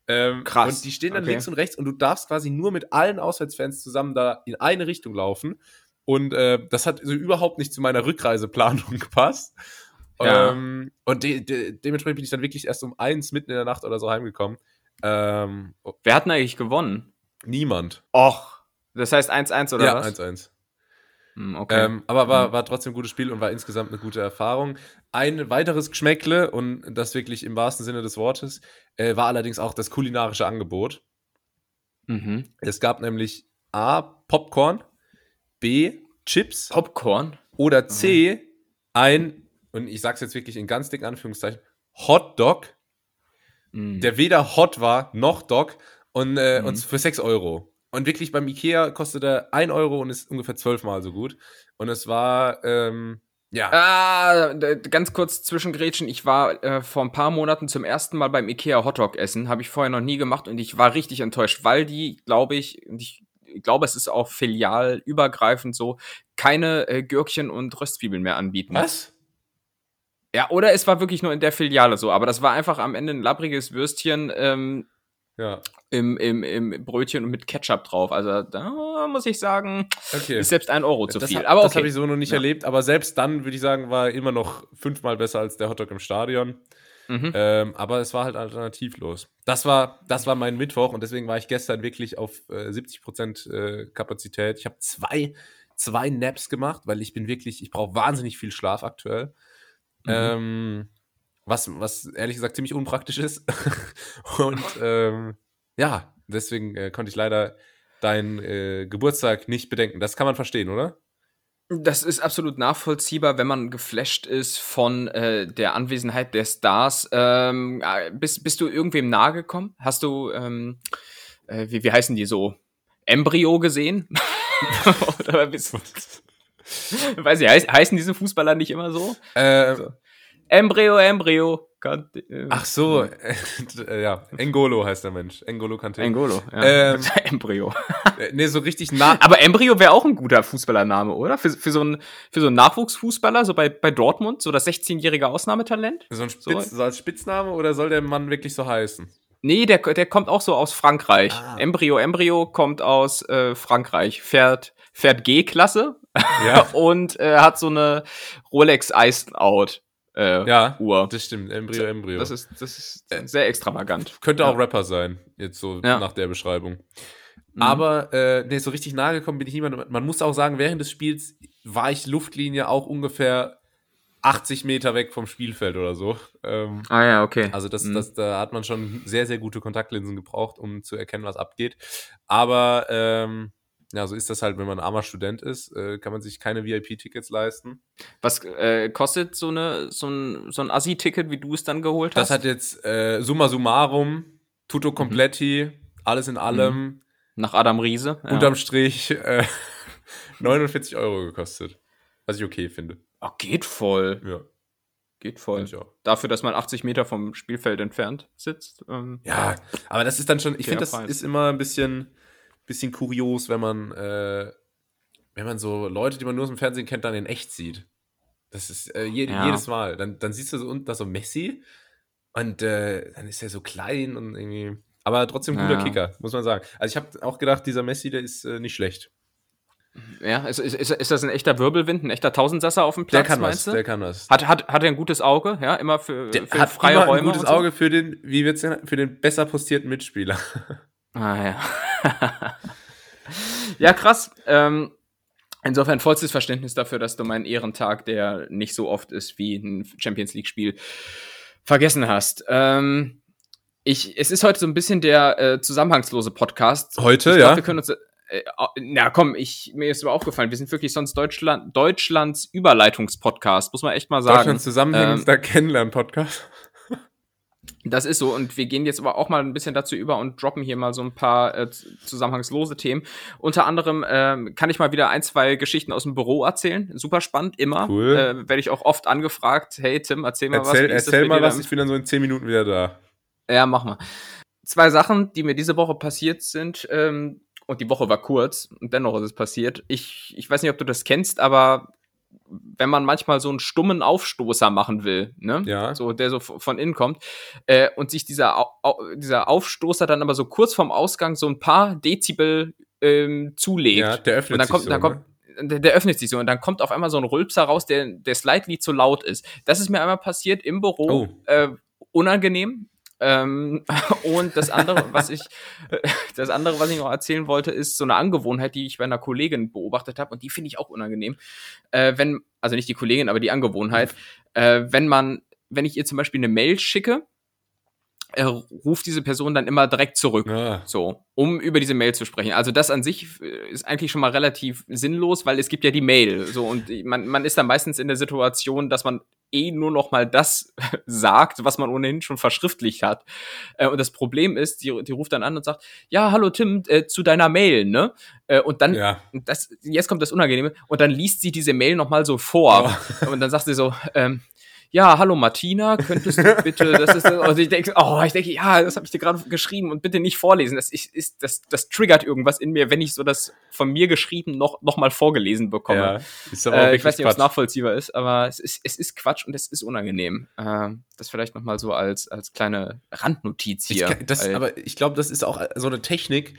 Ähm, Krass. Und die stehen dann okay. links und rechts und du darfst quasi nur mit allen Auswärtsfans zusammen da in eine Richtung laufen. Und äh, das hat so überhaupt nicht zu meiner Rückreiseplanung *laughs* gepasst. Ja. Ähm, und de de dementsprechend bin ich dann wirklich erst um eins mitten in der Nacht oder so heimgekommen. Ähm, Wer hat denn eigentlich gewonnen? Niemand. Och. Das heißt 1-1 oder ja, was? Ja, 1-1. Hm, okay. Ähm, aber war, hm. war trotzdem ein gutes Spiel und war insgesamt eine gute Erfahrung. Ein weiteres Geschmäckle, und das wirklich im wahrsten Sinne des Wortes, äh, war allerdings auch das kulinarische Angebot. Mhm. Es gab nämlich A, Popcorn, B, Chips. Popcorn? Oder C, mhm. ein und ich sage es jetzt wirklich in ganz dicken Anführungszeichen, Hot Dog, mm. der weder hot war noch Dog und, äh, mm. und für 6 Euro. Und wirklich beim Ikea kostet er 1 Euro und ist ungefähr zwölfmal so gut. Und es war, ähm, ja. Ah, ganz kurz zwischengrätschen. Ich war äh, vor ein paar Monaten zum ersten Mal beim Ikea Hotdog essen. Habe ich vorher noch nie gemacht und ich war richtig enttäuscht, weil die, glaube ich, ich glaube, es ist auch filialübergreifend so, keine äh, Gürkchen und Röstzwiebeln mehr anbieten. Was? Ja, oder es war wirklich nur in der Filiale so, aber das war einfach am Ende ein labbriges Würstchen ähm, ja. im, im, im Brötchen und mit Ketchup drauf. Also da muss ich sagen, okay. ist selbst ein Euro zu das viel. Hat, aber okay. Das habe ich so noch nicht ja. erlebt, aber selbst dann würde ich sagen, war immer noch fünfmal besser als der Hotdog im Stadion. Mhm. Ähm, aber es war halt alternativlos. Das war, das war mein Mittwoch und deswegen war ich gestern wirklich auf äh, 70% äh, Kapazität. Ich habe zwei, zwei Naps gemacht, weil ich bin wirklich, ich brauche wahnsinnig viel Schlaf aktuell. Mhm. Ähm, was, was ehrlich gesagt ziemlich unpraktisch ist. *laughs* und ähm, ja, deswegen äh, konnte ich leider deinen äh, Geburtstag nicht bedenken. Das kann man verstehen, oder? Das ist absolut nachvollziehbar, wenn man geflasht ist von äh, der Anwesenheit der Stars. Ähm, äh, bist, bist du irgendwem nahe gekommen? Hast du, ähm, äh, wie, wie heißen die so? Embryo gesehen? *laughs* Oder bist, *laughs* *laughs* Weiß ich, heiß, heißen diese Fußballer nicht immer so? Äh, so. Embryo, Embryo. Kante, äh, Ach so, *laughs* äh, ja, Engolo heißt der Mensch. Engolo Kante. Engolo, ja. Ähm, *laughs* Embryo. Äh, nee, so richtig nah. Aber Embryo wäre auch ein guter Fußballername, oder? Für, für, so einen, für so einen Nachwuchsfußballer, so bei, bei Dortmund, so das 16-jährige Ausnahmetalent. So, ein Spitz, so. so als Spitzname oder soll der Mann wirklich so heißen? Nee, der, der kommt auch so aus Frankreich. Ah. Embryo, Embryo kommt aus äh, Frankreich. Fährt, fährt G-Klasse ja. *laughs* und äh, hat so eine Rolex Iced Out. Äh, ja, Uhr. das stimmt. Embryo, Embryo. Das ist, das ist sehr extravagant. Könnte ja. auch Rapper sein, jetzt so ja. nach der Beschreibung. Mhm. Aber äh, nee, so richtig nahe gekommen bin ich niemand. Man muss auch sagen, während des Spiels war ich Luftlinie auch ungefähr 80 Meter weg vom Spielfeld oder so. Ähm, ah ja, okay. Also das, mhm. das, da hat man schon sehr, sehr gute Kontaktlinsen gebraucht, um zu erkennen, was abgeht. Aber ähm, ja, so ist das halt, wenn man ein armer Student ist, äh, kann man sich keine VIP-Tickets leisten. Was äh, kostet so, eine, so ein, so ein Assi-Ticket, wie du es dann geholt hast? Das hat jetzt äh, summa summarum, tutto completi, mhm. alles in allem. Mhm. Nach Adam Riese. Ja. Unterm Strich äh, *laughs* 49 Euro gekostet. Was ich okay finde. Ach, geht voll. Ja. Geht voll. Dafür, dass man 80 Meter vom Spielfeld entfernt sitzt. Ähm, ja, aber das ist dann schon, ich finde, das ist immer ein bisschen bisschen kurios, wenn man, äh, wenn man so Leute, die man nur aus dem Fernsehen kennt, dann in echt sieht. Das ist äh, je, ja. jedes Mal. Dann, dann siehst du so unten da so Messi und äh, dann ist er so klein und irgendwie. Aber trotzdem guter ja. Kicker, muss man sagen. Also ich habe auch gedacht, dieser Messi, der ist äh, nicht schlecht. Ja, ist, ist, ist, das ein echter Wirbelwind, ein echter Tausendsasser auf dem Platz, der kann was, du? Der kann was. Hat, hat, hat er ein gutes Auge, ja, immer für, der für hat freie immer Räume ein gutes Auge für den, wie wird's denn, für den besser postierten Mitspieler. Ah ja. ja, krass. Ähm, insofern vollstes Verständnis dafür, dass du meinen Ehrentag, der nicht so oft ist wie ein Champions League-Spiel, vergessen hast. Ähm, ich, es ist heute so ein bisschen der äh, zusammenhangslose Podcast. Heute, ich ja. Glaub, wir können uns, äh, na komm, ich, mir ist aber aufgefallen, wir sind wirklich sonst Deutschland, Deutschlands Überleitungspodcast, muss man echt mal sagen. Deutschlands zusammenhängender ähm, Kennenlern-Podcast. Das ist so. Und wir gehen jetzt aber auch mal ein bisschen dazu über und droppen hier mal so ein paar äh, zusammenhangslose Themen. Unter anderem ähm, kann ich mal wieder ein, zwei Geschichten aus dem Büro erzählen. Super spannend, immer. Cool. Äh, Werde ich auch oft angefragt. Hey Tim, erzähl mal erzähl, was. Erzähl mal was, ich bin dann so in zehn Minuten wieder da. Ja, mach mal. Zwei Sachen, die mir diese Woche passiert sind. Ähm, und die Woche war kurz und dennoch ist es passiert. Ich, ich weiß nicht, ob du das kennst, aber wenn man manchmal so einen stummen Aufstoßer machen will, ne? Ja. So, der so von innen kommt, äh, und sich dieser, Au dieser Aufstoßer dann aber so kurz vorm Ausgang so ein paar Dezibel ähm, zulegt. Ja, der öffnet und dann sich kommt, so, dann kommt, ne? der, der, öffnet sich so und dann kommt auf einmal so ein Rülpser raus, der, der slightly zu laut ist. Das ist mir einmal passiert im Büro. Oh. Äh, unangenehm. Ähm, *laughs* und das andere, was ich, *laughs* das andere, was ich noch erzählen wollte, ist so eine Angewohnheit, die ich bei einer Kollegin beobachtet habe und die finde ich auch unangenehm. Äh, wenn, also nicht die Kollegin, aber die Angewohnheit, äh, wenn man, wenn ich ihr zum Beispiel eine Mail schicke er ruft diese Person dann immer direkt zurück, ja. so, um über diese Mail zu sprechen. Also das an sich äh, ist eigentlich schon mal relativ sinnlos, weil es gibt ja die Mail, so und man, man ist dann meistens in der Situation, dass man eh nur noch mal das *laughs* sagt, was man ohnehin schon verschriftlicht hat. Äh, und das Problem ist, die, die ruft dann an und sagt, ja, hallo Tim, äh, zu deiner Mail, ne? Äh, und dann, ja. das, jetzt kommt das Unangenehme, und dann liest sie diese Mail noch mal so vor. Oh. Und dann sagt sie so, ähm, ja, hallo Martina, könntest du bitte, das ist, also ich denke, oh, ich denke, ja, das habe ich dir gerade geschrieben und bitte nicht vorlesen. Das ist, das, das triggert irgendwas in mir, wenn ich so das von mir geschrieben noch, noch mal vorgelesen bekomme. Ja, ist aber äh, ich weiß nicht, ob es nachvollziehbar ist, aber es ist, es ist Quatsch und es ist unangenehm. Äh, das vielleicht noch mal so als, als kleine Randnotiz hier. Ich, das, aber ich glaube, das ist auch so eine Technik,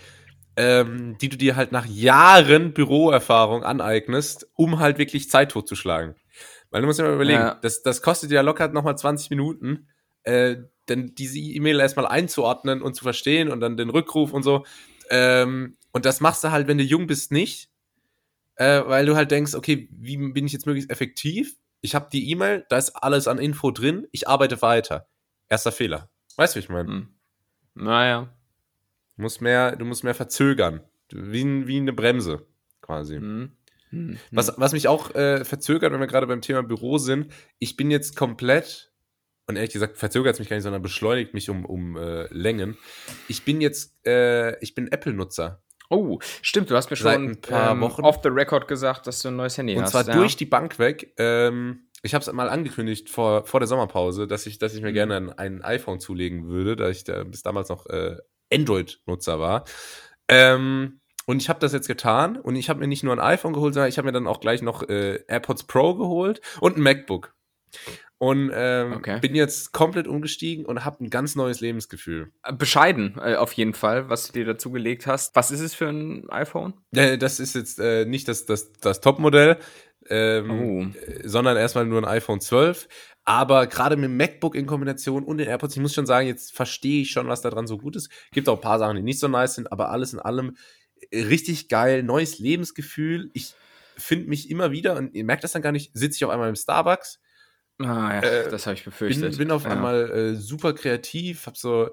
ähm, die du dir halt nach Jahren Büroerfahrung aneignest, um halt wirklich Zeit totzuschlagen. Weil du musst dir mal überlegen, ja. das, das kostet ja locker nochmal 20 Minuten, äh, denn diese E-Mail erstmal einzuordnen und zu verstehen und dann den Rückruf und so. Ähm, und das machst du halt, wenn du jung bist, nicht. Äh, weil du halt denkst, okay, wie bin ich jetzt möglichst effektiv? Ich habe die E-Mail, da ist alles an Info drin, ich arbeite weiter. Erster Fehler. Weißt du, wie ich meine? Hm. Naja. Du musst mehr, du musst mehr verzögern. Wie, wie eine Bremse, quasi. Hm. Hm. Was, was mich auch äh, verzögert, wenn wir gerade beim Thema Büro sind, ich bin jetzt komplett, und ehrlich gesagt, verzögert es mich gar nicht, sondern beschleunigt mich um, um äh, Längen. Ich bin jetzt, äh, ich bin Apple-Nutzer. Oh, stimmt, du hast mir schon ein paar ähm, Wochen off the record gesagt, dass du ein neues Handy und hast. Und zwar ja. durch die Bank weg. Ähm, ich habe es mal angekündigt vor, vor der Sommerpause, dass ich, dass ich mir mhm. gerne ein, ein, iPhone zulegen würde, da ich da bis damals noch äh, Android-Nutzer war. Ähm, und ich habe das jetzt getan und ich habe mir nicht nur ein iPhone geholt, sondern ich habe mir dann auch gleich noch äh, AirPods Pro geholt und ein MacBook. Und ähm, okay. bin jetzt komplett umgestiegen und habe ein ganz neues Lebensgefühl. Äh, bescheiden, äh, auf jeden Fall, was du dir dazu gelegt hast. Was ist es für ein iPhone? Äh, das ist jetzt äh, nicht das, das, das Top-Modell, ähm, oh. Äh, sondern erstmal nur ein iPhone 12. Aber gerade mit dem MacBook in Kombination und den AirPods, ich muss schon sagen, jetzt verstehe ich schon, was da dran so gut ist. Gibt auch ein paar Sachen, die nicht so nice sind, aber alles in allem richtig geil, neues Lebensgefühl. Ich finde mich immer wieder, und ihr merkt das dann gar nicht, sitze ich auf einmal im Starbucks. Ah, ja, äh, das habe ich befürchtet. Bin, bin auf ja. einmal äh, super kreativ, hab so,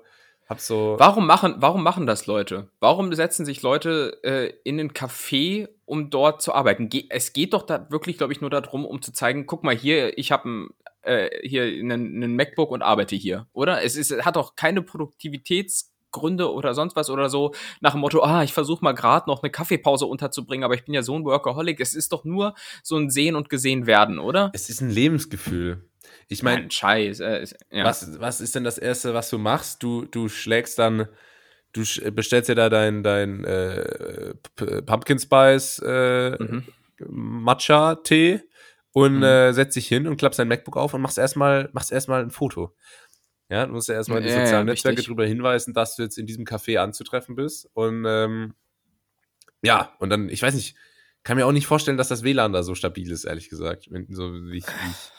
hab so. Warum machen, warum machen das Leute? Warum setzen sich Leute äh, in einen Café, um dort zu arbeiten? Ge es geht doch da wirklich, glaube ich, nur darum, um zu zeigen, guck mal hier, ich habe äh, hier einen, einen MacBook und arbeite hier, oder? Es ist, hat doch keine Produktivitäts Gründe oder sonst was oder so, nach dem Motto, ah, ich versuche mal gerade noch eine Kaffeepause unterzubringen, aber ich bin ja so ein Workaholic. Es ist doch nur so ein Sehen und Gesehen werden, oder? Es ist ein Lebensgefühl. Ich meine, Scheiß. Äh, ja. was, was ist denn das Erste, was du machst? Du, du schlägst dann, du bestellst dir da dein, dein äh, Pumpkin Spice äh, mhm. Matcha-Tee und mhm. äh, setzt dich hin und klappst dein MacBook auf und machst erstmal machst erstmal ein Foto. Ja, du musst ja erstmal die sozialen ja, Netzwerke darüber hinweisen, dass du jetzt in diesem Café anzutreffen bist. Und ähm, ja, und dann, ich weiß nicht, kann mir auch nicht vorstellen, dass das WLAN da so stabil ist, ehrlich gesagt. So wie ich, wie ich,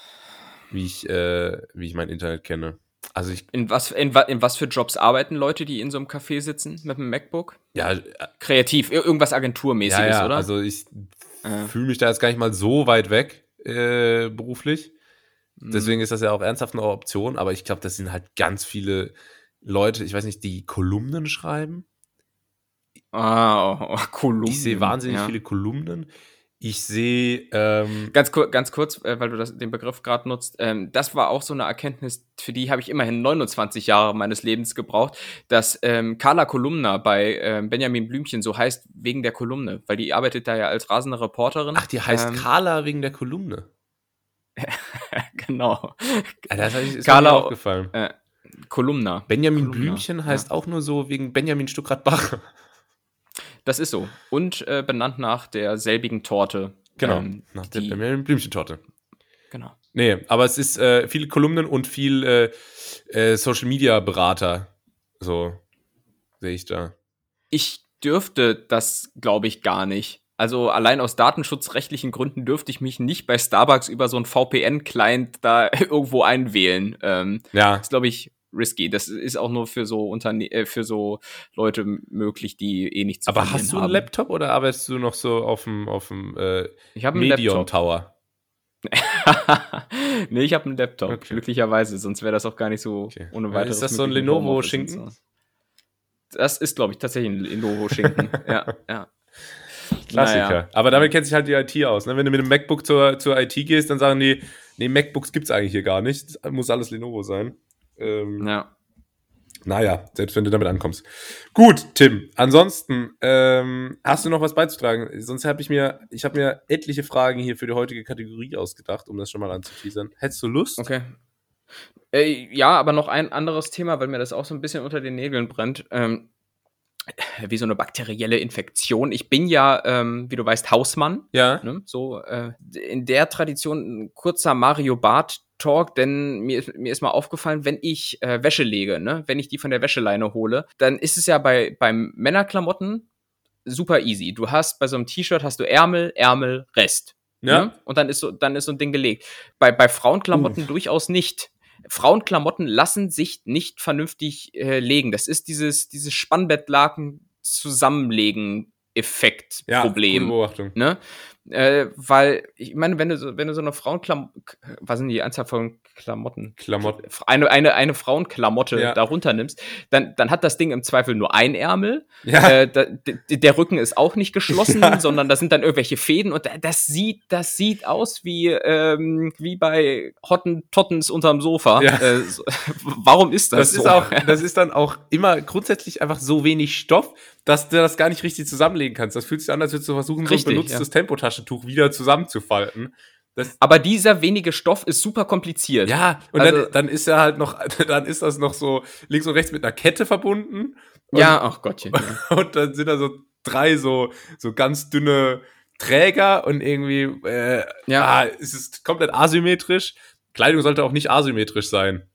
wie ich, äh, wie ich mein Internet kenne. Also ich, in, was, in, in was für Jobs arbeiten Leute, die in so einem Café sitzen mit einem MacBook? Ja, äh, kreativ, irgendwas Agenturmäßiges, ja, ja, oder? Also ich äh. fühle mich da jetzt gar nicht mal so weit weg äh, beruflich. Deswegen ist das ja auch ernsthaft eine Option, aber ich glaube, das sind halt ganz viele Leute, ich weiß nicht, die Kolumnen schreiben. Ah, oh, oh, Kolumnen. Ich sehe wahnsinnig ja. viele Kolumnen. Ich sehe. Ähm ganz, kur ganz kurz, äh, weil du das, den Begriff gerade nutzt. Ähm, das war auch so eine Erkenntnis, für die habe ich immerhin 29 Jahre meines Lebens gebraucht, dass ähm, Carla Kolumna bei ähm, Benjamin Blümchen so heißt wegen der Kolumne, weil die arbeitet da ja als rasende Reporterin. Ach, die heißt ähm, Carla wegen der Kolumne. *laughs* genau. Ja, das ist Carla, mir aufgefallen. Äh, Kolumna. Benjamin Kolumna, Blümchen heißt ja. auch nur so wegen Benjamin Stuckrad-Bach. Das ist so. Und äh, benannt nach derselbigen Torte. Genau, ähm, nach der Benjamin Blümchen-Torte. Genau. Nee, aber es ist äh, viele Kolumnen und viel äh, äh Social-Media-Berater. So sehe ich da. Ich dürfte das, glaube ich, gar nicht. Also allein aus datenschutzrechtlichen Gründen dürfte ich mich nicht bei Starbucks über so einen VPN-Client da *laughs* irgendwo einwählen. Ähm, ja. Das glaube ich risky. Das ist auch nur für so Unterne äh, für so Leute möglich, die eh nichts zu Aber hast du einen haben. Laptop oder arbeitest du noch so auf dem auf dem äh, ich Medion Laptop. Tower? *laughs* nee, ich habe einen Laptop, okay. glücklicherweise, sonst wäre das auch gar nicht so okay. ohne weiteres. Ist das so ein Lenovo-Schinken? Das ist, glaube ich, tatsächlich ein Lenovo-Schinken. *laughs* ja, ja. Klassiker. Naja. Aber damit kennt sich halt die IT aus. Ne? Wenn du mit einem MacBook zur, zur IT gehst, dann sagen die, nee, MacBooks gibt es eigentlich hier gar nicht. Das muss alles Lenovo sein. Ähm, ja. Naja, selbst wenn du damit ankommst. Gut, Tim. Ansonsten, ähm, hast du noch was beizutragen? Sonst habe ich mir, ich habe mir etliche Fragen hier für die heutige Kategorie ausgedacht, um das schon mal anzuteasern. Hättest du Lust? Okay. Äh, ja, aber noch ein anderes Thema, weil mir das auch so ein bisschen unter den Nägeln brennt. Ähm, wie so eine bakterielle Infektion. Ich bin ja, ähm, wie du weißt, Hausmann. Ja. Ne? So äh, in der Tradition ein kurzer Mario Bart Talk, denn mir, mir ist mal aufgefallen, wenn ich äh, Wäsche lege, ne, wenn ich die von der Wäscheleine hole, dann ist es ja bei beim Männerklamotten super easy. Du hast bei so einem T-Shirt hast du Ärmel, Ärmel, Rest. Ja. Ne? Und dann ist so dann ist so ein Ding gelegt. Bei bei Frauenklamotten uh. durchaus nicht. Frauenklamotten lassen sich nicht vernünftig äh, legen. Das ist dieses, dieses Spannbettlaken zusammenlegen Effekt Problem. Ja, Beobachtung. Ne? Äh, weil, ich meine, wenn du so, wenn du so eine Frauenklamotte, was sind die Anzahl von Klamotten? Klamotten. Eine, eine, eine Frauenklamotte ja. darunter nimmst, dann, dann hat das Ding im Zweifel nur ein Ärmel. Ja. Äh, da, der Rücken ist auch nicht geschlossen, *laughs* ja. sondern da sind dann irgendwelche Fäden und das sieht, das sieht aus wie, ähm, wie bei Hotten Tottens unterm Sofa. Ja. Äh, so, *laughs* warum ist das, das so? Ist auch, *laughs* das ist dann auch immer grundsätzlich einfach so wenig Stoff, dass du das gar nicht richtig zusammenlegen kannst. Das fühlt sich an, als würdest du versuchen, Richtig, so ein benutztes ja. Tempotaschentuch wieder zusammenzufalten. Das Aber dieser wenige Stoff ist super kompliziert. Ja, und also, dann, dann ist er halt noch, *laughs* dann ist das noch so links und rechts mit einer Kette verbunden. Und, ja, ach Gottchen. Ja. *laughs* Und dann sind da so drei so, so ganz dünne Träger und irgendwie, äh, ja, ah, es ist komplett asymmetrisch. Kleidung sollte auch nicht asymmetrisch sein.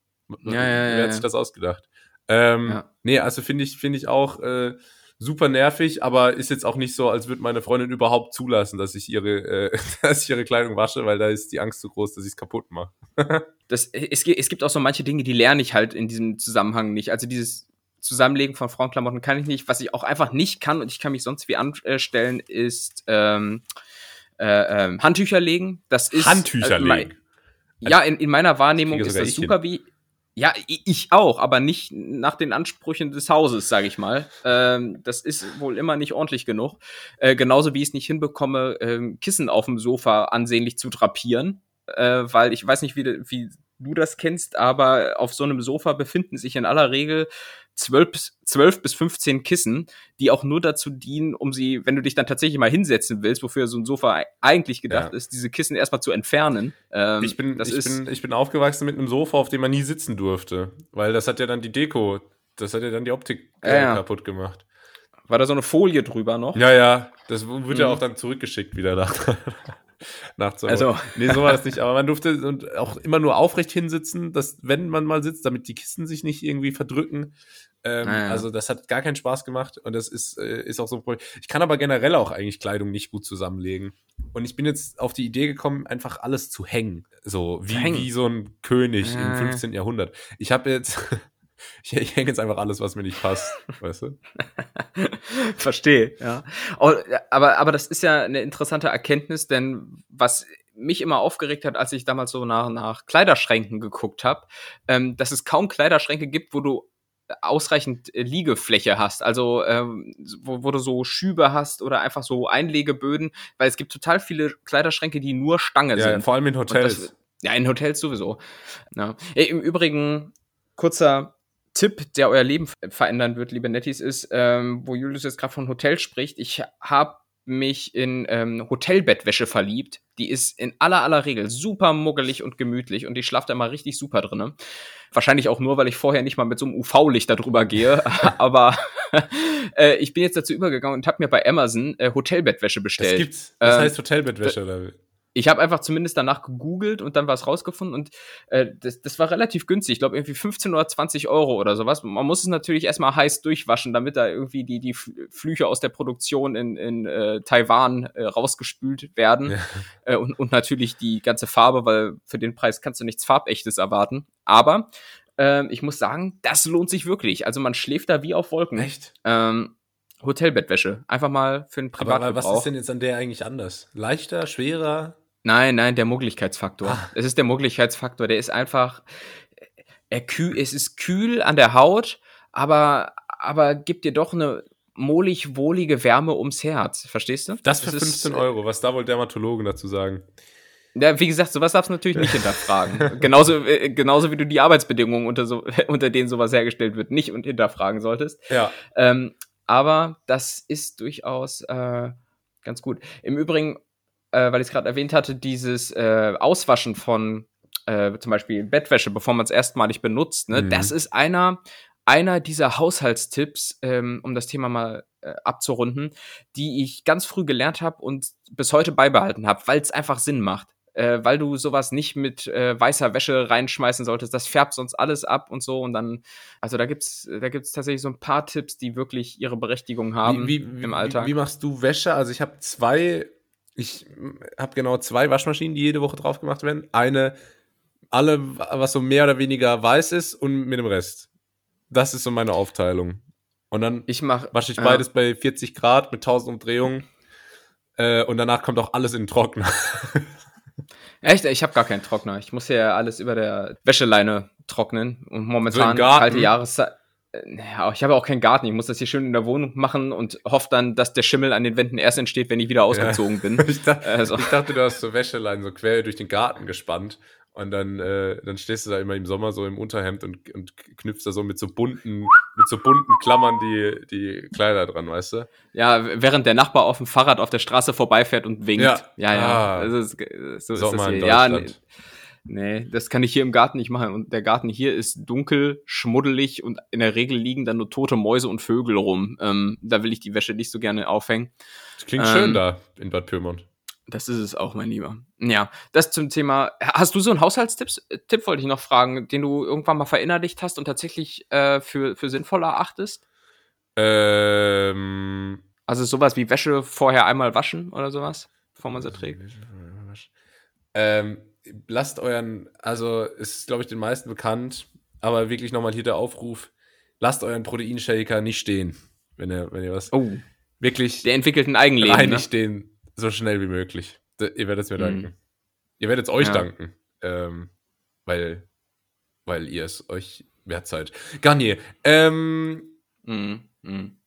Ja, ja, ja. Wer hat sich das ausgedacht? Ähm, ja. Nee, also finde ich, finde ich auch, äh, super nervig, aber ist jetzt auch nicht so, als würde meine Freundin überhaupt zulassen, dass ich ihre, äh, *laughs* dass ich ihre Kleidung wasche, weil da ist die Angst zu groß, dass ich es kaputt mache. *laughs* das, es, es gibt auch so manche Dinge, die lerne ich halt in diesem Zusammenhang nicht. Also dieses Zusammenlegen von Frauenklamotten kann ich nicht. Was ich auch einfach nicht kann und ich kann mich sonst wie anstellen, ist ähm, äh, ähm, Handtücher legen. Das ist Handtücher äh, legen. Ja, in, in meiner Wahrnehmung ist das super hin. wie ja, ich auch, aber nicht nach den Ansprüchen des Hauses, sage ich mal. Ähm, das ist wohl immer nicht ordentlich genug. Äh, genauso wie ich es nicht hinbekomme, ähm, Kissen auf dem Sofa ansehnlich zu drapieren, äh, weil ich weiß nicht, wie, wie du das kennst, aber auf so einem Sofa befinden sich in aller Regel zwölf, zwölf bis 15 Kissen, die auch nur dazu dienen, um sie, wenn du dich dann tatsächlich mal hinsetzen willst, wofür so ein Sofa eigentlich gedacht ja. ist, diese Kissen erstmal zu entfernen. Ähm, ich, bin, ich, bin, ich bin aufgewachsen mit einem Sofa, auf dem man nie sitzen durfte, weil das hat ja dann die Deko, das hat ja dann die Optik äh, ja. kaputt gemacht. War da so eine Folie drüber noch? Ja, ja. Das wird mhm. ja auch dann zurückgeschickt wieder nach. *laughs* nachts. Also. Nee, so war das nicht. Aber man durfte auch immer nur aufrecht hinsitzen, dass, wenn man mal sitzt, damit die Kisten sich nicht irgendwie verdrücken. Ähm, ah, ja. Also, das hat gar keinen Spaß gemacht und das ist, äh, ist auch so ein Problem. Ich kann aber generell auch eigentlich Kleidung nicht gut zusammenlegen. Und ich bin jetzt auf die Idee gekommen, einfach alles zu hängen. So wie, hängen. wie so ein König ah. im 15. Jahrhundert. Ich habe jetzt. Ich, ich hänge jetzt einfach alles, was mir nicht passt, *laughs* weißt du? Verstehe, ja. Oh, aber, aber das ist ja eine interessante Erkenntnis, denn was mich immer aufgeregt hat, als ich damals so nach, nach Kleiderschränken geguckt habe, ähm, dass es kaum Kleiderschränke gibt, wo du ausreichend äh, Liegefläche hast, also ähm, wo, wo, du so Schübe hast oder einfach so Einlegeböden, weil es gibt total viele Kleiderschränke, die nur Stange ja, sind. Vor allem in Hotels. Das, ja, in Hotels sowieso. Ja. Im Übrigen, kurzer Tipp, der euer Leben verändern wird, liebe Netties, ist, ähm, wo Julius jetzt gerade von Hotel spricht. Ich habe mich in ähm, Hotelbettwäsche verliebt. Die ist in aller aller Regel super muggelig und gemütlich und ich schlafe da mal richtig super drinne. Wahrscheinlich auch nur, weil ich vorher nicht mal mit so einem UV-Licht da drüber gehe. *laughs* Aber *laughs* äh, ich bin jetzt dazu übergegangen und habe mir bei Amazon äh, Hotelbettwäsche bestellt. Das gibt's. Das ähm, heißt Hotelbettwäsche, oder? Ich habe einfach zumindest danach gegoogelt und dann was rausgefunden und äh, das, das war relativ günstig. Ich glaube irgendwie 15 oder 20 Euro oder sowas. Man muss es natürlich erstmal heiß durchwaschen, damit da irgendwie die, die Flüche aus der Produktion in, in äh, Taiwan äh, rausgespült werden. Ja. Äh, und, und natürlich die ganze Farbe, weil für den Preis kannst du nichts Farbechtes erwarten. Aber äh, ich muss sagen, das lohnt sich wirklich. Also man schläft da wie auf Wolken. Echt? Ähm, Hotelbettwäsche. Einfach mal für einen Privatgebrauch. Aber was ist denn jetzt an der eigentlich anders? Leichter, schwerer? Nein, nein, der Mugglichkeitsfaktor. Ah. Es ist der Mugglichkeitsfaktor. Der ist einfach, er kühl, es ist kühl an der Haut, aber, aber gibt dir doch eine mohlig wohlige Wärme ums Herz. Verstehst du? Das für das 15 ist, Euro. Was da wohl Dermatologen dazu sagen? Ja, wie gesagt, sowas darfst du natürlich nicht hinterfragen. *laughs* genauso, äh, genauso wie du die Arbeitsbedingungen, unter, so, *laughs* unter denen sowas hergestellt wird, nicht und hinterfragen solltest. Ja. Ähm, aber das ist durchaus äh, ganz gut. Im Übrigen, äh, weil ich es gerade erwähnt hatte, dieses äh, Auswaschen von äh, zum Beispiel Bettwäsche, bevor man es erstmalig benutzt, ne, mhm. das ist einer, einer dieser Haushaltstipps, ähm, um das Thema mal äh, abzurunden, die ich ganz früh gelernt habe und bis heute beibehalten habe, weil es einfach Sinn macht. Äh, weil du sowas nicht mit äh, weißer Wäsche reinschmeißen solltest. Das färbt sonst alles ab und so. Und dann, also da gibt's, da gibt's tatsächlich so ein paar Tipps, die wirklich ihre Berechtigung haben wie, wie, im Alltag. Wie, wie machst du Wäsche? Also ich habe zwei ich habe genau zwei Waschmaschinen, die jede Woche drauf gemacht werden. Eine, alle, was so mehr oder weniger weiß ist und mit dem Rest. Das ist so meine Aufteilung. Und dann ich mach, wasche ich beides bei 40 Grad mit 1000 Umdrehungen. Äh, und danach kommt auch alles in den Trockner. *laughs* Echt? Ich habe gar keinen Trockner. Ich muss ja alles über der Wäscheleine trocknen. Und momentan so kalte Jahreszeit. Ja, ich habe auch keinen Garten. Ich muss das hier schön in der Wohnung machen und hoffe dann, dass der Schimmel an den Wänden erst entsteht, wenn ich wieder ausgezogen ja. bin. *laughs* ich, dachte, also. ich, dachte, du hast so Wäscheleinen so quer durch den Garten gespannt und dann, äh, dann stehst du da immer im Sommer so im Unterhemd und, und knüpfst da so mit so bunten, mit so bunten Klammern die, die Kleider dran, weißt du? Ja, während der Nachbar auf dem Fahrrad auf der Straße vorbeifährt und winkt. Ja, ja. ja. Ah, ist, so Sommer ist das hier. Ja, nee, das kann ich hier im Garten nicht machen. Und der Garten hier ist dunkel, schmuddelig und in der Regel liegen dann nur tote Mäuse und Vögel rum. Ähm, da will ich die Wäsche nicht so gerne aufhängen. Das klingt ähm, schön da in Bad Pyrmont. Das ist es auch, mein Lieber. Ja, das zum Thema. Hast du so einen Haushaltstipp, Tipp wollte ich noch fragen, den du irgendwann mal verinnerlicht hast und tatsächlich äh, für, für sinnvoll erachtest? Ähm. Also sowas wie Wäsche vorher einmal waschen oder sowas, bevor man sie trägt? Ähm, lasst euren, also ist, glaube ich, den meisten bekannt, aber wirklich nochmal hier der Aufruf, lasst euren Proteinshaker nicht stehen, wenn ihr, wenn ihr was. Oh. Wirklich. Der entwickelt ein Eigenleben. Rein ne? stehen, so schnell wie möglich. Ihr werdet es mir mhm. danken. Ihr werdet es euch ja. danken. Ähm, weil, weil ihr es euch wert seid. Garnier. Ähm, mhm. Mhm.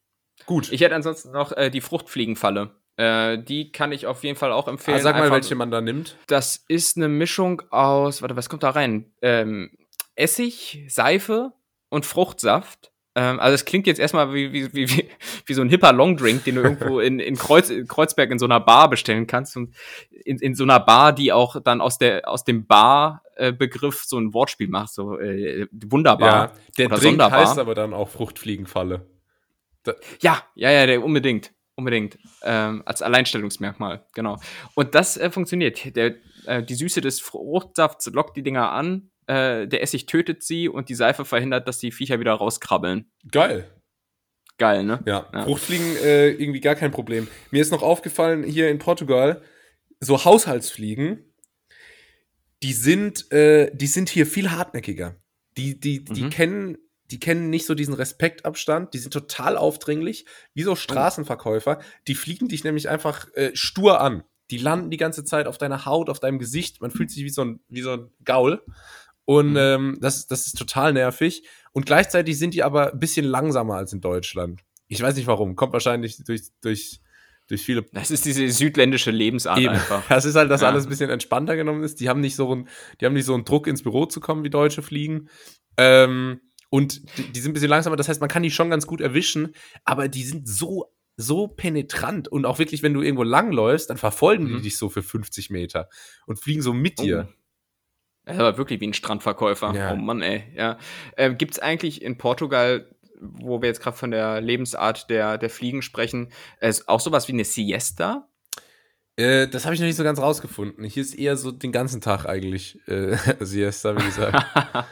Gut. Ich hätte ansonsten noch äh, die Fruchtfliegenfalle. Äh, die kann ich auf jeden Fall auch empfehlen. Ah, sag mal, Einfach, welche man da nimmt. Das ist eine Mischung aus, warte, was kommt da rein? Ähm, Essig, Seife und Fruchtsaft. Ähm, also es klingt jetzt erstmal wie, wie, wie, wie so ein hipper Longdrink, den du irgendwo *laughs* in, in, Kreuz, in Kreuzberg in so einer Bar bestellen kannst. Und in, in so einer Bar, die auch dann aus, der, aus dem Bar-Begriff so ein Wortspiel macht. So äh, wunderbar. Ja, der Drink sonderbar. heißt aber dann auch Fruchtfliegenfalle. Da ja, ja, ja, der, unbedingt. Unbedingt. Ähm, als Alleinstellungsmerkmal, genau. Und das äh, funktioniert. Der, äh, die Süße des Fruchtsafts lockt die Dinger an, äh, der Essig tötet sie und die Seife verhindert, dass die Viecher wieder rauskrabbeln. Geil. Geil, ne? Ja, ja. Fruchtfliegen äh, irgendwie gar kein Problem. Mir ist noch aufgefallen, hier in Portugal, so Haushaltsfliegen, die sind, äh, die sind hier viel hartnäckiger. Die, die, die mhm. kennen die kennen nicht so diesen Respektabstand, die sind total aufdringlich, wie so Straßenverkäufer. Die fliegen dich nämlich einfach äh, stur an. Die landen die ganze Zeit auf deiner Haut, auf deinem Gesicht. Man fühlt sich wie so ein, wie so ein Gaul. Und mhm. ähm, das, das ist total nervig. Und gleichzeitig sind die aber ein bisschen langsamer als in Deutschland. Ich weiß nicht warum. Kommt wahrscheinlich durch, durch, durch viele. Das ist diese südländische Lebensart Eben. einfach. *laughs* Das ist halt, dass ja. alles ein bisschen entspannter genommen ist. Die haben nicht so einen, die haben nicht so einen Druck ins Büro zu kommen, wie Deutsche fliegen. Ähm, und die, die sind ein bisschen langsamer. Das heißt, man kann die schon ganz gut erwischen, aber die sind so so penetrant und auch wirklich, wenn du irgendwo langläufst, dann verfolgen mhm. die dich so für 50 Meter und fliegen so mit dir. Oh. Er war wirklich wie ein Strandverkäufer. Ja. Oh Mann, ey. Ja. Ähm, Gibt es eigentlich in Portugal, wo wir jetzt gerade von der Lebensart der, der Fliegen sprechen, äh, auch sowas wie eine Siesta? Äh, das habe ich noch nicht so ganz rausgefunden. Hier ist eher so den ganzen Tag eigentlich äh, *laughs* Siesta, wie gesagt.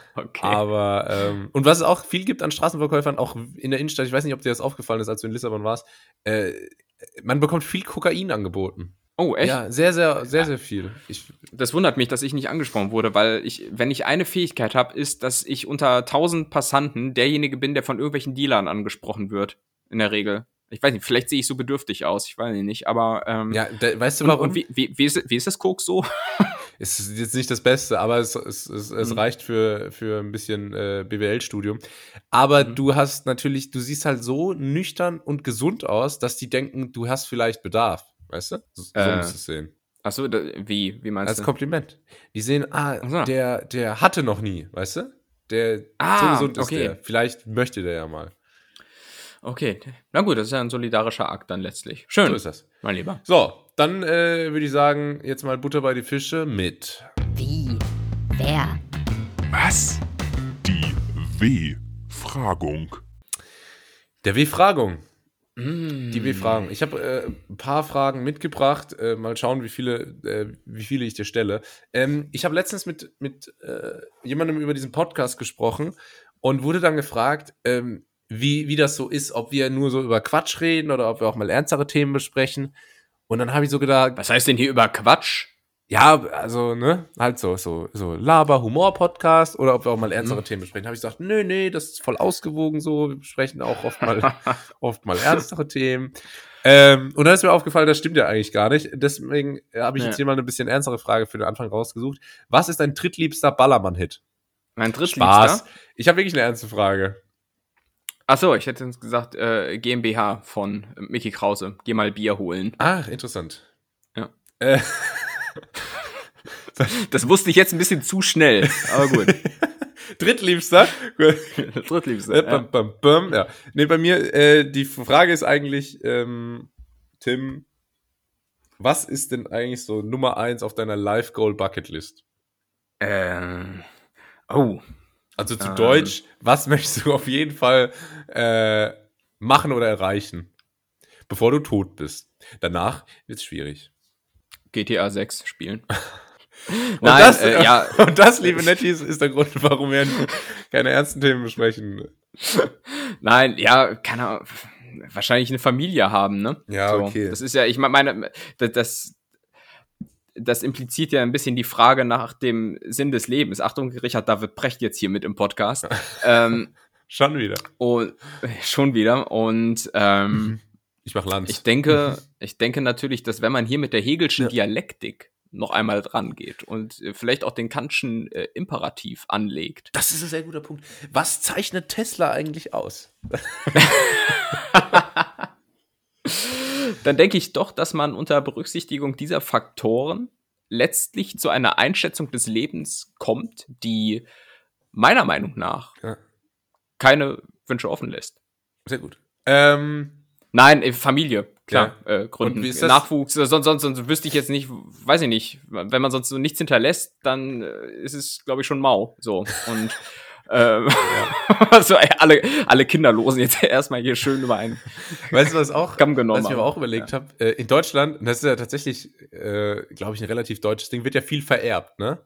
*laughs* okay. Aber, ähm, und was es auch viel gibt an Straßenverkäufern, auch in der Innenstadt, ich weiß nicht, ob dir das aufgefallen ist, als du in Lissabon warst, äh, man bekommt viel Kokain angeboten. Oh, echt? Ja, sehr, sehr, sehr, sehr viel. Ich, das wundert mich, dass ich nicht angesprochen wurde, weil ich, wenn ich eine Fähigkeit habe, ist, dass ich unter tausend Passanten derjenige bin, der von irgendwelchen Dealern angesprochen wird. In der Regel. Ich weiß nicht, vielleicht sehe ich so bedürftig aus, ich weiß nicht, aber. Ähm, ja, da, weißt du warum? Und, und wie, wie, wie, ist, wie ist das Koks so? *laughs* es ist jetzt nicht das Beste, aber es, es, es, es mhm. reicht für, für ein bisschen äh, BWL-Studium. Aber mhm. du hast natürlich, du siehst halt so nüchtern und gesund aus, dass die denken, du hast vielleicht Bedarf. Weißt du? So, so äh, musst du es sehen. Achso, wie, wie meinst Als du? Als Kompliment. Die sehen, ah, so. der, der hatte noch nie, weißt du? Der ah, so gesund ist okay. der. Vielleicht möchte der ja mal. Okay, na gut, das ist ja ein solidarischer Akt dann letztlich. Schön. So ist das. Mein Lieber. So, dann äh, würde ich sagen, jetzt mal Butter bei die Fische mit. Wie? Wer? Was? Die W-Fragung. Der W-Fragung. Die W-Fragen. Ich habe äh, ein paar Fragen mitgebracht. Äh, mal schauen, wie viele, äh, wie viele ich dir stelle. Ähm, ich habe letztens mit, mit äh, jemandem über diesen Podcast gesprochen und wurde dann gefragt, ähm, wie, wie das so ist, ob wir nur so über Quatsch reden oder ob wir auch mal ernstere Themen besprechen. Und dann habe ich so gedacht. Was heißt denn hier über Quatsch? Ja, also, ne, halt so, so, so Laber-Humor-Podcast oder ob wir auch mal ernstere mhm. Themen besprechen. Habe ich gesagt, nö, nee, das ist voll ausgewogen so. Wir besprechen auch oft mal, *laughs* oft mal ernstere Themen. Ähm, und dann ist mir aufgefallen, das stimmt ja eigentlich gar nicht. Deswegen habe ich ja. jetzt hier mal eine bisschen ernstere Frage für den Anfang rausgesucht. Was ist dein drittliebster Ballermann-Hit? Mein drittliebster? Spaß. Ich habe wirklich eine ernste Frage. Ach so, ich hätte jetzt gesagt äh, GmbH von Mickey Krause. Geh mal Bier holen. Ach, interessant. Ja. Äh. *laughs* Das wusste ich jetzt ein bisschen zu schnell, aber gut. *laughs* Drittliebster? *laughs* Drittliebster. Äh, ja. Bam, bam, ja. Nee, bei mir, äh, die Frage ist eigentlich, ähm, Tim, was ist denn eigentlich so Nummer eins auf deiner Life Goal Bucket List? Ähm, oh. Also zu ähm, Deutsch, was möchtest du auf jeden Fall äh, machen oder erreichen, bevor du tot bist? Danach wird es schwierig. GTA 6 spielen. *laughs* und, Nein, das, äh, ja. *laughs* und das, liebe Netties, ist der Grund, warum wir keine ernsten Themen besprechen. *laughs* Nein, ja, keine Ahnung. Wahrscheinlich eine Familie haben, ne? Ja, so. okay. Das ist ja, ich meine, das, das impliziert ja ein bisschen die Frage nach dem Sinn des Lebens. Achtung, Richard David Brecht jetzt hier mit im Podcast. *laughs* ähm, schon wieder. Und, schon wieder. Und ähm, mhm. ich mach Land. Ich denke, *laughs* ich denke natürlich, dass wenn man hier mit der Hegelschen ja. Dialektik noch einmal dran geht und äh, vielleicht auch den Kantschen äh, Imperativ anlegt. Das ist ein sehr guter Punkt. Was zeichnet Tesla eigentlich aus? *laughs* dann denke ich doch, dass man unter Berücksichtigung dieser Faktoren letztlich zu einer Einschätzung des Lebens kommt, die meiner Meinung nach ja. keine Wünsche offen lässt. Sehr gut. Ähm, Nein, äh, Familie, klar, ja. äh, Gründen. Nachwuchs, sonst, sonst, sonst wüsste ich jetzt nicht, weiß ich nicht, wenn man sonst so nichts hinterlässt, dann äh, ist es, glaube ich, schon mau. So. Und *laughs* ähm, ja. *laughs* also alle, alle Kinderlosen jetzt *laughs* erstmal hier schön über einen Weißt du, was auch, Kamm genommen was ich aber auch überlegt ja. habe? Äh, in Deutschland, das ist ja tatsächlich, äh, glaube ich, ein relativ deutsches Ding, wird ja viel vererbt, ne?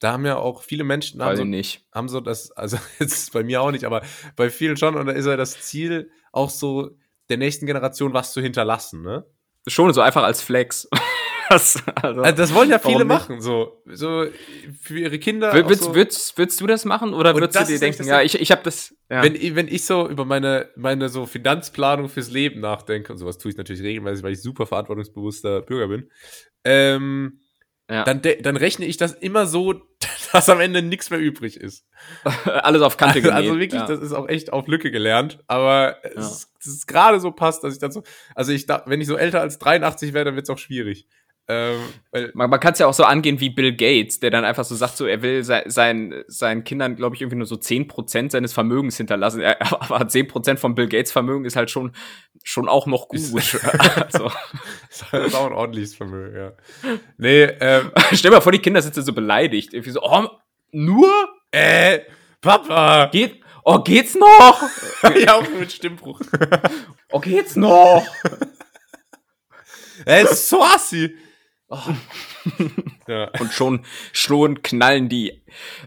Da haben ja auch viele Menschen haben so, nicht. haben so das, also *laughs* jetzt bei mir auch nicht, aber bei vielen schon, und da ist ja das Ziel auch so, der nächsten Generation was zu hinterlassen, ne? Schon so einfach als Flex. Das, also, also, das wollen ja viele machen, so, so für ihre Kinder. Würdest, so. würdest, würdest du das machen oder würdest du dir denken, ja, ich, ich habe das. Ja. Wenn, wenn ich so über meine, meine so Finanzplanung fürs Leben nachdenke, und sowas tue ich natürlich regelmäßig, weil ich super verantwortungsbewusster Bürger bin, ähm, ja. dann, dann rechne ich das immer so, *laughs* dass am Ende nichts mehr übrig ist. *laughs* Alles auf Kante Also, genäht. also wirklich, ja. das ist auch echt auf Lücke gelernt. Aber es, es ist gerade so passt, dass ich dann so, also ich da, wenn ich so älter als 83 wäre, dann wird es auch schwierig. Ähm, Man, man kann es ja auch so angehen wie Bill Gates, der dann einfach so sagt, so er will sei, sein, seinen Kindern, glaube ich, irgendwie nur so 10% seines Vermögens hinterlassen. Er, *laughs* aber 10% von Bill Gates Vermögen ist halt schon, schon auch noch gut. *laughs* *laughs* also, das ist auch ein ordentliches Vermögen, ja. Nee, ähm, stell dir mal vor, die Kinder sitzen so beleidigt. Irgendwie so, oh, nur? äh, Papa! Geht, oh, geht's noch? ja, auch mit Stimmbruch. Oh, geht's noch? Es ist so assi. Oh. Ja. Und schon, schon knallen die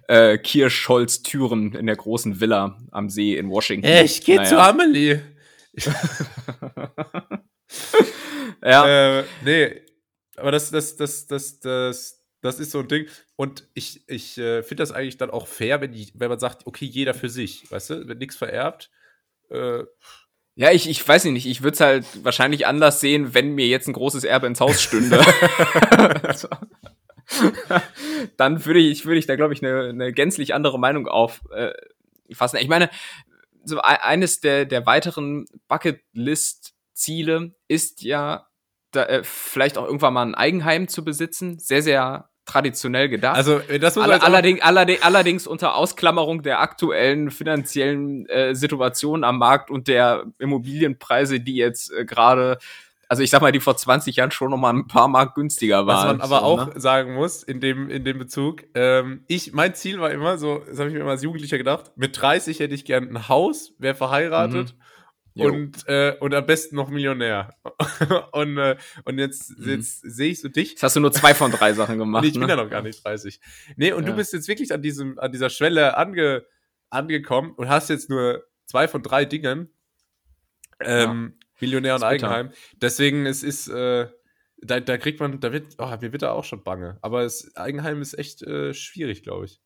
äh, Kirschholz-Türen in der großen Villa am See in Washington. Ich geh zu Naja. Amelie. *laughs* Ja. Äh, nee, aber das, das, das, das, das, das ist so ein Ding. Und ich, ich äh, finde das eigentlich dann auch fair, wenn, die, wenn man sagt, okay, jeder für sich, weißt du, wenn nichts vererbt. Äh, Ja, ich, ich weiß nicht, ich würde es halt wahrscheinlich anders sehen, wenn mir jetzt ein großes Erbe ins Haus stünde. *laughs* Also, Dann würde ich, würde ich da, glaube ich, eine, eine gänzlich andere Meinung auffassen. Äh, fassen. ich meine, so e- eines der, der weiteren Bucketlist-Ziele ist ja, da, äh, vielleicht auch irgendwann mal ein Eigenheim zu besitzen. Sehr, sehr traditionell gedacht. also, das muss auch- allerdings, allerdings, allerdings unter Ausklammerung der aktuellen finanziellen äh, Situation am Markt und der Immobilienpreise, die jetzt äh, gerade, also ich sag mal, die vor 20 Jahren schon noch mal ein paar Mark günstiger Was waren. man aber so, auch ne? sagen muss, in dem, in dem Bezug, ähm, ich, mein Ziel war immer, so, das habe ich mir immer als Jugendlicher gedacht, mit 30 hätte ich gern ein Haus, wäre verheiratet Mhm. Jo. und, äh, und am besten noch Millionär. *laughs* und, äh, und jetzt, Mhm. jetzt sehe ich so dich. Jetzt hast du nur zwei von drei Sachen *laughs* gemacht. Nee, ich bin ne? ja noch gar nicht 30. Nee, und Ja. du bist jetzt wirklich an, diesem, an dieser Schwelle ange, angekommen und hast jetzt nur zwei von drei Dingen. Ähm, Millionär und. Eigenheim. Deswegen, es ist, äh, da, da kriegt man, da wird, oh, mir wird da auch schon bange. Aber das Eigenheim ist echt äh, schwierig, glaube ich.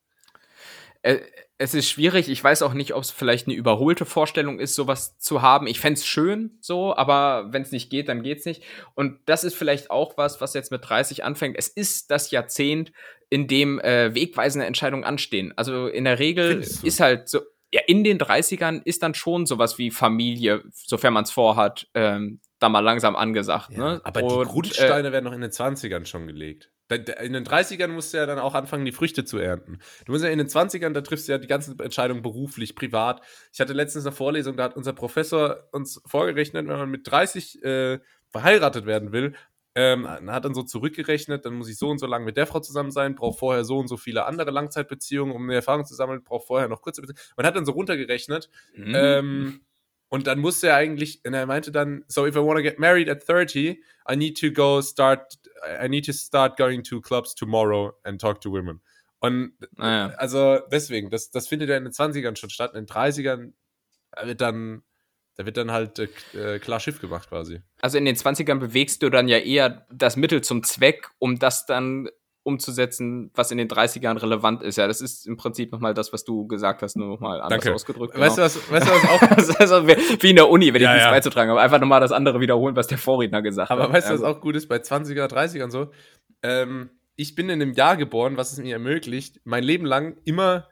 Äh, es ist schwierig. Ich weiß auch nicht, ob es vielleicht eine überholte Vorstellung ist, sowas zu haben. Ich fänd's schön so, aber wenn es nicht geht, dann geht's nicht. Und das ist vielleicht auch was, was jetzt mit 30 anfängt. Es ist das Jahrzehnt, in dem äh, wegweisende Entscheidungen anstehen. Also in der Regel ist halt so, ja, in den 30ern ist dann schon sowas wie Familie, sofern man es vorhat, ähm, da mal langsam angesagt. ne? Aber Und, die äh, Grundsteine werden noch in den 20ern schon gelegt. In den 30ern musst du ja dann auch anfangen, die Früchte zu ernten. Du musst ja in den 20ern, da triffst du ja die ganzen Entscheidungen beruflich, privat. Ich hatte letztens eine Vorlesung, da hat unser Professor uns vorgerechnet, wenn man mit 30 äh, verheiratet werden will, ähm, hat dann so zurückgerechnet, dann muss ich so und so lange mit der Frau zusammen sein, brauche vorher so und so viele andere Langzeitbeziehungen, um eine Erfahrung zu sammeln, brauche vorher noch kurze Beziehungen. Man hat dann so runtergerechnet, Mhm. ähm, und dann musste er eigentlich, und er meinte dann, so if I want to get married at 30, I need to go start, I need to start going to clubs tomorrow and talk to women. Und Naja. also deswegen, das, das findet ja in den 20ern schon statt. In den 30ern wird dann, da wird dann halt äh, äh, klar Schiff gemacht quasi. Also in den 20ern bewegst du dann ja eher das Mittel zum Zweck, um das dann umzusetzen, was in den 30ern relevant ist. Ja, das ist im Prinzip nochmal das, was du gesagt hast, nur nochmal anders Danke. ausgedrückt. Weißt, du, genau. was, weißt du, was auch *laughs* also wie in der Uni, wenn Ja, ich nichts ja. beizutragen habe. Einfach nochmal das andere wiederholen, was der Vorredner gesagt Aber hat. weißt du, Ja, was auch gut ist bei 20er, 30ern so? Ähm, ich bin in einem Jahr geboren, was es mir ermöglicht, mein Leben lang immer,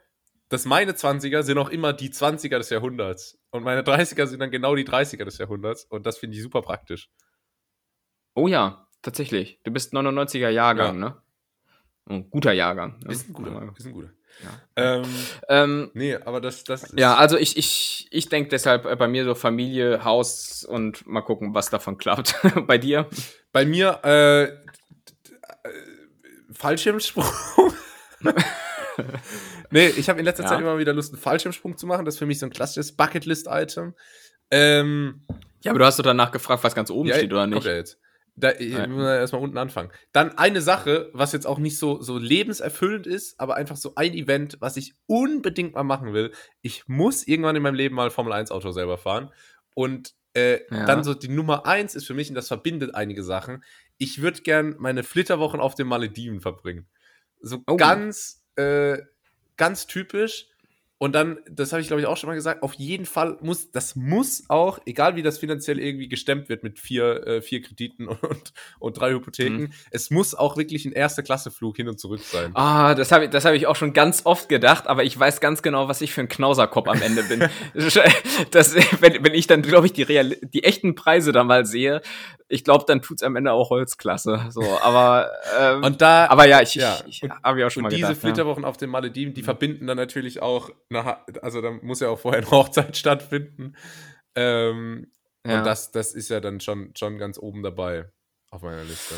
dass meine 20er sind auch immer die 20er des Jahrhunderts. Und meine 30er sind dann genau die 30er des Jahrhunderts. Und das finde ich super praktisch. Oh ja, tatsächlich. Du bist 99er Jahrgang, ne? Ein guter Jahrgang. ne? Ist ein guter. Ist ein guter. Ja. Ähm, Ähm, nee, aber das, das ist, ja, also ich, ich, ich denke deshalb äh, bei mir so Familie, Haus und mal gucken, was davon klappt. *laughs* bei dir? Bei mir, äh, äh, Fallschirmsprung. *laughs* nee, ich habe in letzter Ja. Zeit immer wieder Lust, einen Fallschirmsprung zu machen. Das ist für mich so ein klassisches Bucketlist-Item. Ähm, Ja, aber du hast doch danach gefragt, was ganz oben Ja, steht, oder kommt nicht? ja jetzt. Da, ich Ja. muss erstmal unten anfangen. Dann eine Sache, was jetzt auch nicht so, so lebenserfüllend ist, aber einfach so ein Event, was ich unbedingt mal machen will. Ich muss irgendwann in meinem Leben mal Formel 1 Auto selber fahren. Und äh, Ja. dann so die Nummer 1 ist für mich, und das verbindet einige Sachen, ich würde gern meine Flitterwochen auf den Malediven verbringen. So Oh. ganz, äh, ganz typisch. Und dann, das habe ich glaube ich auch schon mal gesagt, auf jeden Fall muss, das muss auch, egal wie das finanziell irgendwie gestemmt wird mit vier, äh, vier Krediten *laughs* und, und drei Hypotheken, mhm. es muss auch wirklich ein erste Klasse Flug hin und zurück sein. Ah, das habe ich, das habe ich auch schon ganz oft gedacht, aber ich weiß ganz genau, was ich für ein Knauserkopf am Ende bin. *laughs* *laughs* das, wenn, wenn ich dann, glaube ich, die, real, die echten Preise da mal sehe, ich glaube, dann tut's am Ende auch Holzklasse. So, aber ähm, und da, aber ja, ich, ja, ich, ich habe ja auch schon mal diese gedacht. Diese Flitterwochen ja. auf den Malediven, die mhm. verbinden dann natürlich auch, eine, also da muss ja auch vorher *laughs* eine Hochzeit stattfinden. Ähm, ja. Und das, das ist ja dann schon, schon ganz oben dabei auf meiner Liste.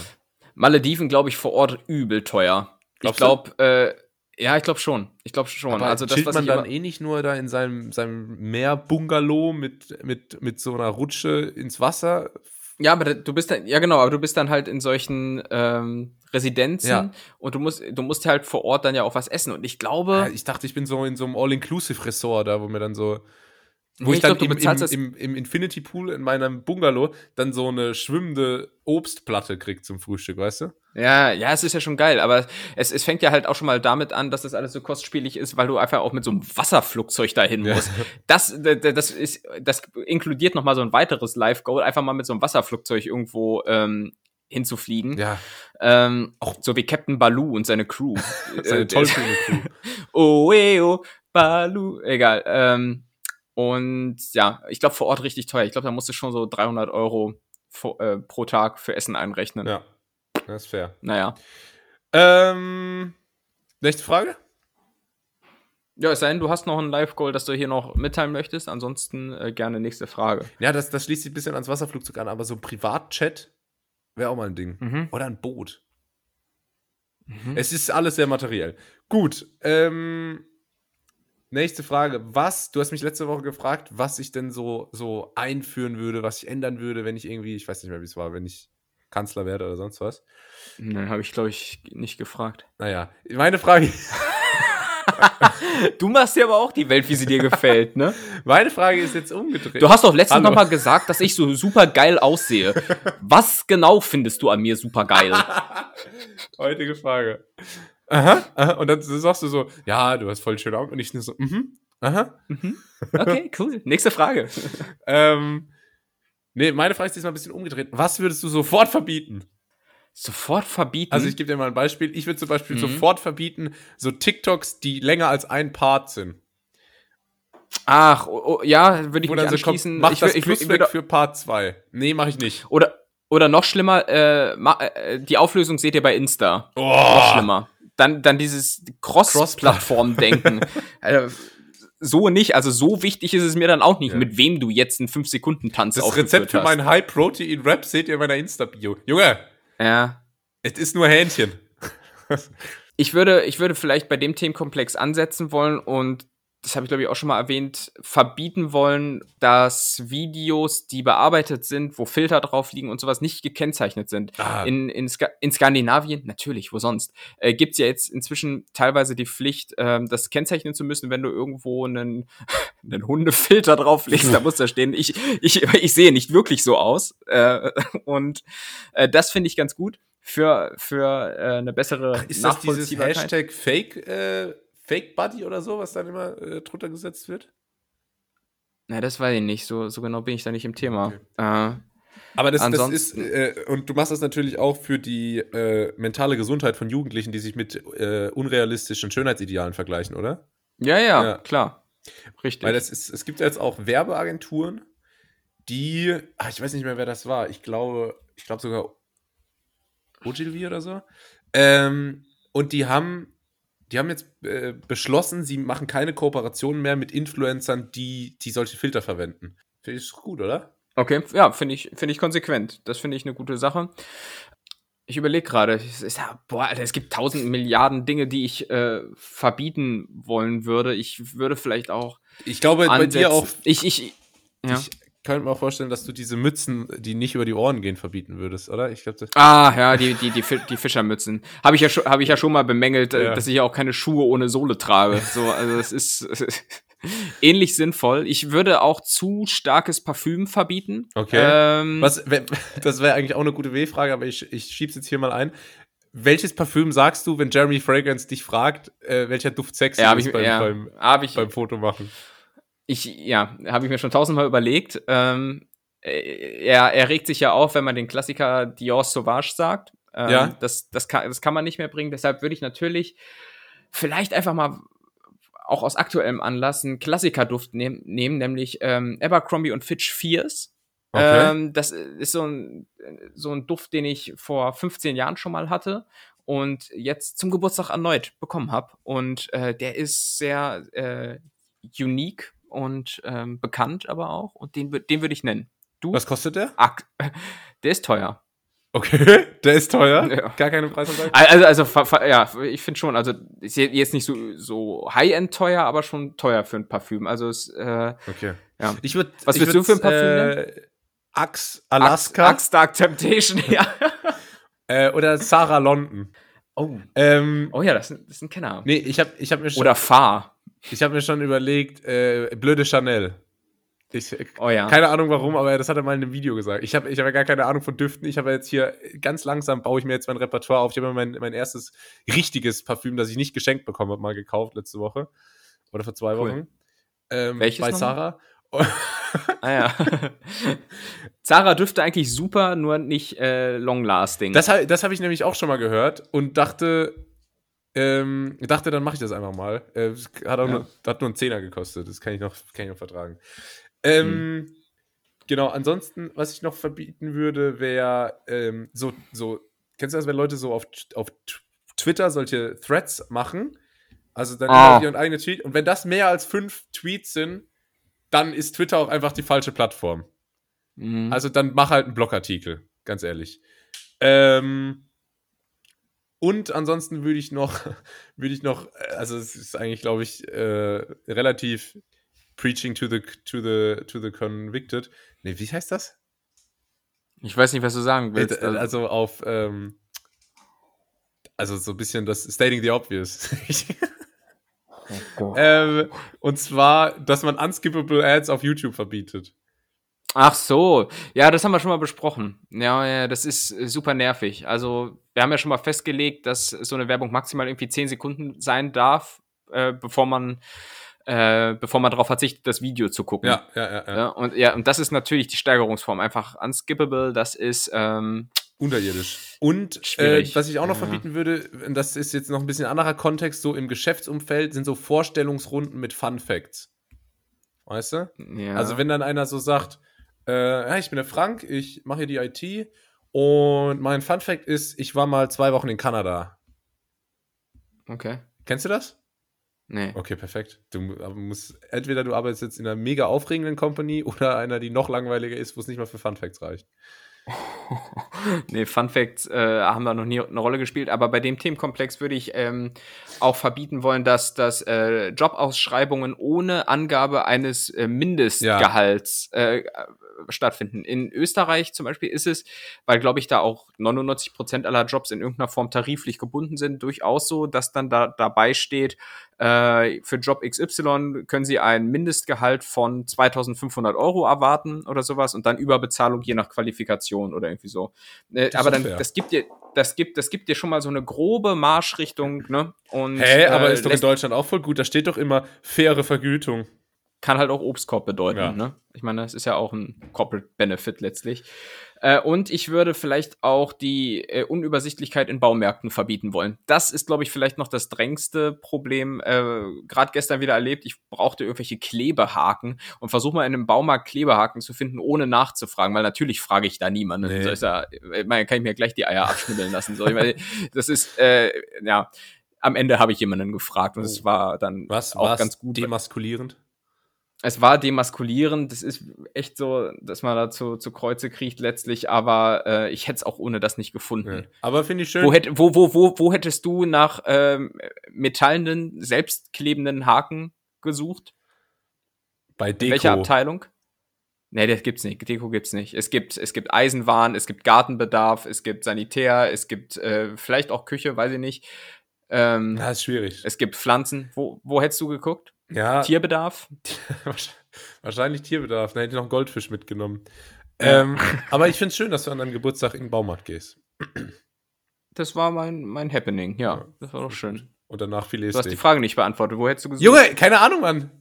Malediven, glaube ich, vor Ort übel teuer. Glaubst ich glaube, äh, ja, ich glaube schon. Ich glaube schon. Aber also das, was man dann eh nicht nur da in seinem, seinem Meerbungalow mit, mit, mit so einer Rutsche ins Wasser ja, aber du bist dann, ja genau, aber du bist dann halt in solchen ähm, Residenzen ja. und du musst, du musst halt vor Ort dann ja auch was essen. Und ich glaube. Ja, ich dachte, ich bin so in so einem All-Inclusive-Ressort da, wo mir dann so. Wo nee, ich, dann glaub, im, im, im, im, Infinity Pool in meinem Bungalow dann so eine schwimmende Obstplatte krieg zum Frühstück, weißt du? Ja, ja, es ist ja schon geil, aber es, es fängt ja halt auch schon mal damit an, dass das alles so kostspielig ist, weil du einfach auch mit so einem Wasserflugzeug dahin musst. Ja. Das, das ist, das inkludiert noch mal so ein weiteres Live-Goal, einfach mal mit so einem Wasserflugzeug irgendwo ähm, hinzufliegen. Ja. Ähm, auch so wie Captain Baloo und seine Crew. *laughs* seine äh, tollkühne Crew. *laughs* oh, eh, oh, Baloo. Egal. Ähm, und ja, ich glaube vor Ort richtig teuer. Ich glaube, da musst du schon so 300 Euro pro, äh, pro Tag für Essen einrechnen. Ja. Das ist fair. Naja. Ähm, nächste Frage? Ja, es sei denn, du hast noch ein Live-Goal, das du hier noch mitteilen möchtest. Ansonsten äh, gerne nächste Frage. Ja, das, das schließt sich ein bisschen ans Wasserflugzeug an, aber so ein Privatchat wäre auch mal ein Ding. Mhm. Oder ein Boot. Mhm. Es ist alles sehr materiell. Gut. Ähm, nächste Frage. Was, du hast mich letzte Woche gefragt, was ich denn so, so einführen würde, was ich ändern würde, wenn ich irgendwie, ich weiß nicht mehr, wie es war, wenn ich Kanzler werde oder sonst was. Dann habe ich, glaube ich, nicht gefragt. Naja, meine Frage. *laughs* du machst dir aber auch die Welt, wie sie dir gefällt, ne? *laughs* Meine Frage ist jetzt umgedreht. Du hast doch letztens noch mal gesagt, dass ich so super geil aussehe. Was genau findest du an mir super geil? *laughs* Heutige Frage. Aha, aha, und dann sagst du so, ja, du hast voll schöne Augen. Und ich so, mhm, aha. Mhm. *laughs* Okay, cool. Nächste Frage. *laughs* ähm, Nee, meine Frage ist diesmal ein bisschen umgedreht. Was würdest du sofort verbieten? Sofort verbieten? Also ich gebe dir mal ein Beispiel. Ich würde zum Beispiel mhm. sofort verbieten, so TikToks, die länger als ein Part sind. Ach, oh, oh, ja, würde ich Wo mich anschließen. So mach ich, das ich, Plus ich, weg für Part 2. Nee, mache ich nicht. Oder, oder noch schlimmer, äh, äh, die Auflösung seht ihr bei Insta. Oh. Noch schlimmer. Dann, dann dieses Cross-Plattform-Denken. also, *laughs* so nicht. Also so wichtig ist es mir dann auch nicht, ja. mit wem du jetzt einen 5-Sekunden-Tanz Das Rezept für meinen High-Protein-Rap seht ihr in meiner Insta-Bio. Junge! Ja. Es ist nur Hähnchen. ich würde, ich würde vielleicht bei dem Themenkomplex ansetzen wollen und das habe ich glaube ich auch schon mal erwähnt, verbieten wollen, dass Videos, die bearbeitet sind, wo Filter drauf liegen und sowas nicht gekennzeichnet sind. Ah. In, in, Ska in Skandinavien, natürlich, wo sonst, äh, gibt es ja jetzt inzwischen teilweise die Pflicht, äh, das kennzeichnen zu müssen, wenn du irgendwo einen, *laughs* einen Hundefilter drauflegst, da muss da stehen, ich, ich, ich sehe nicht wirklich so aus. Äh, und äh, das finde ich ganz gut für, für äh, eine bessere Ach, ist das dieses Hashtag Fake äh, Fake Buddy oder so, was dann immer äh, drunter gesetzt wird? Na, das weiß ich nicht. So, so genau bin ich da nicht im Thema. Okay. Äh, aber das, das ist, äh, und du machst das natürlich auch für die äh, mentale Gesundheit von Jugendlichen, die sich mit äh, unrealistischen Schönheitsidealen vergleichen, oder? Ja, ja, ja, klar. Richtig. Weil das ist, es gibt jetzt auch Werbeagenturen, die, ach, ich weiß nicht mehr, wer das war. Ich glaube, ich glaube sogar Ogilvy oder so. Ähm, und die haben die haben jetzt äh, beschlossen, sie machen keine Kooperationen mehr mit Influencern, die, die solche Filter verwenden. Finde ich gut, oder? Okay, ja, finde ich, find ich konsequent. Das finde ich eine gute Sache. Ich überlege gerade, boah, Alter, es gibt tausend Milliarden Dinge, die ich äh, verbieten wollen würde. Ich würde vielleicht auch. Ich glaube, ansetzen. bei dir auch. Ich, ich, ja. ich könnte mir auch vorstellen, dass du diese Mützen, die nicht über die Ohren gehen, verbieten würdest, oder? Ich glaube, Ah, ja, die, die, die, die Fischermützen. Habe ich, ja schon, hab ich ja schon mal bemängelt, äh, ja. dass ich ja auch keine Schuhe ohne Sohle trage. So, also es ist *laughs* ähnlich sinnvoll. Ich würde auch zu starkes Parfüm verbieten. Okay. Ähm, Was, *laughs* das wäre eigentlich auch eine gute W-Frage, aber ich, ich schieb's jetzt hier mal ein. welches Parfüm sagst du, wenn Jeremy Fragrance dich fragt, äh, welcher Duft sexy Ja, ist ich- beim, ja, beim, ich- beim Foto machen? Ich, ja, habe ich mir schon tausendmal überlegt. Ähm, äh, er, er regt sich ja auf, wenn man den Klassiker Dior Sauvage sagt. Ähm, Ja. Das, das, kann, das kann man nicht mehr bringen. Deshalb würde ich natürlich vielleicht einfach mal auch aus aktuellem Anlass einen Klassikerduft nehm, nehmen, nämlich ähm, Abercrombie und Fitch Fierce. Okay. Ähm, das ist so ein, so ein Duft, den ich vor 15 Jahren schon mal hatte und jetzt zum Geburtstag erneut bekommen habe. Und äh, der ist sehr äh, unique und ähm, bekannt aber auch. Und den, den würde ich nennen. Du? Was kostet der? Ak *laughs* der ist teuer. Okay, *laughs* der ist teuer. Ja. Gar keine Preisanzeige. Also, also ja, ich finde schon, also ist je- jetzt nicht so, so High-End teuer, aber schon teuer für ein Parfüm. Also es, äh, Okay. Ja. Ich würd, Was willst du für ein Parfüm Äh, Axe Alaska Axe Dark Temptation, *laughs* ja. äh, oder Sarah London. Oh. Ähm, Oh ja, das, ist- das ist ein Kenner. Nee, ich habe ich hab mir, schon- Oder Fahr. ich hab mir schon überlegt, äh, blöde Chanel. Ich, Oh ja. Keine Ahnung warum, aber das hat er mal in einem Video gesagt. Ich habe ich hab ja gar keine Ahnung von Düften. Ich habe jetzt hier ganz langsam baue ich mir jetzt mein Repertoire auf. Ich habe mir mein, mein erstes richtiges Parfüm, das ich nicht geschenkt bekommen habe, mal gekauft letzte Woche. Oder vor zwei Cool. Wochen. Ähm, Welches Bei? Sarah. Ah ja. Zara dürfte eigentlich super, nur nicht äh, long-lasting. Das, das habe ich nämlich auch schon mal gehört und dachte, ähm, dachte, dann mache ich das einfach mal. Äh, hat auch Ja. nur, hat nur einen Zehner gekostet, das kann ich noch, kann ich noch vertragen. Ähm, Genau, ansonsten, was ich noch verbieten würde, wäre ähm, so, so, kennst du das, wenn Leute so auf, auf Twitter solche Threads machen? Also dann Ah. ihren eigenen Tweet. Und wenn das mehr als fünf Tweets sind, dann ist Twitter auch einfach die falsche Plattform. Mhm. Also dann mach halt einen Blogartikel, ganz ehrlich. Ähm, und ansonsten würde ich noch, *laughs* würde ich noch, äh, also es ist eigentlich, glaube ich, äh, relativ preaching to the to the to the convicted. Nee, wie heißt das? ich weiß nicht, was du sagen willst. Äh, also auf, ähm, also so ein bisschen das Stating the Obvious. *laughs* ähm, und zwar, dass man unskippable Ads auf YouTube verbietet. Ach so, ja, das haben wir schon mal besprochen. Ja, ja, das ist super nervig. Also, wir haben ja schon mal festgelegt, dass so eine Werbung maximal irgendwie 10 Sekunden sein darf, äh, bevor man äh, bevor man darauf verzichtet, das Video zu gucken. Ja, ja, ja. ja. Ja, und ja, und das ist natürlich die Steigerungsform. Einfach unskippable, das ist ähm, Unterirdisch. Und äh, was ich auch noch Ja. verbieten würde, das ist jetzt noch ein bisschen anderer Kontext, so im Geschäftsumfeld sind so Vorstellungsrunden mit Fun Facts. Weißt du? ja. Also wenn dann einer so sagt, äh, ja, ich bin der Frank, ich mache hier die IT und mein Fun Fact ist, ich war mal zwei Wochen in Kanada. okay. Kennst du das? Nee. Okay, perfekt. Du musst, entweder du arbeitest jetzt in einer mega aufregenden Company oder einer, die noch langweiliger ist, wo es nicht mal für Fun Facts reicht. *laughs* Nee, Fun Facts äh, haben da noch nie eine Rolle gespielt, aber bei dem Themenkomplex würde ich ähm, auch verbieten wollen, dass, dass äh, Jobausschreibungen ohne Angabe eines äh, Mindestgehalts äh, stattfinden. In Österreich zum Beispiel ist es, weil glaube ich da auch 99 Prozent aller Jobs in irgendeiner Form tariflich gebunden sind, durchaus so, dass dann da dabei steht, äh, für Job XY können Sie ein Mindestgehalt von 2500 Euro erwarten oder sowas und dann Überbezahlung je nach Qualifikation oder irgendwie so. Äh, aber dann, fair. das gibt dir, das gibt, das gibt dir schon mal so eine grobe Marschrichtung, ne? Und, Hä, aber äh, ist doch in Deutschland auch voll gut. Da steht doch immer faire Vergütung. kann halt auch Obstkorb bedeuten. Ja. Ne? Ich meine, das ist ja auch ein Corporate Benefit letztlich. Äh, und ich würde vielleicht auch die äh, Unübersichtlichkeit in Baumärkten verbieten wollen. Das ist, glaube ich, vielleicht noch das drängste Problem. Äh, Gerade gestern wieder erlebt, ich brauchte irgendwelche Klebehaken und versuche mal in einem Baumarkt Klebehaken zu finden, ohne nachzufragen, weil natürlich frage ich da niemanden. Nee. So ist ja, meine, kann ich mir gleich die Eier abschnibbeln lassen. So, ich meine, das ist, äh, ja, am Ende habe ich jemanden gefragt und es Oh. war dann Was? auch ganz gut. Demaskulierend? Es war demaskulierend, das ist echt so, dass man da zu, zu Kreuze kriegt letztlich, aber äh, ich hätte es auch ohne das nicht gefunden. Ja. Aber finde ich schön. Wo, hätt, wo, wo, wo, wo hättest du nach ähm, metallenen, selbstklebenden Haken gesucht? Bei In Deko. welcher Abteilung? Nee, das gibt's nicht. Deko gibt's nicht. Es gibt, es gibt Eisenwaren, es gibt Gartenbedarf, es gibt Sanitär, es gibt äh, vielleicht auch Küche, weiß ich nicht. Ähm, Na, ist schwierig. es gibt Pflanzen. Wo, wo hättest du geguckt? Ja, Tierbedarf? *laughs* wahrscheinlich Tierbedarf. Da hätte ich noch einen Goldfisch mitgenommen. Ja. Ähm, aber ich finde es schön, dass du an deinem Geburtstag in den Baumarkt gehst. das war mein, mein Happening, ja. Das war doch schön. Und danach viel Du hast die Frage nicht beantwortet. Wo hättest du gesucht? Junge, keine Ahnung, Mann.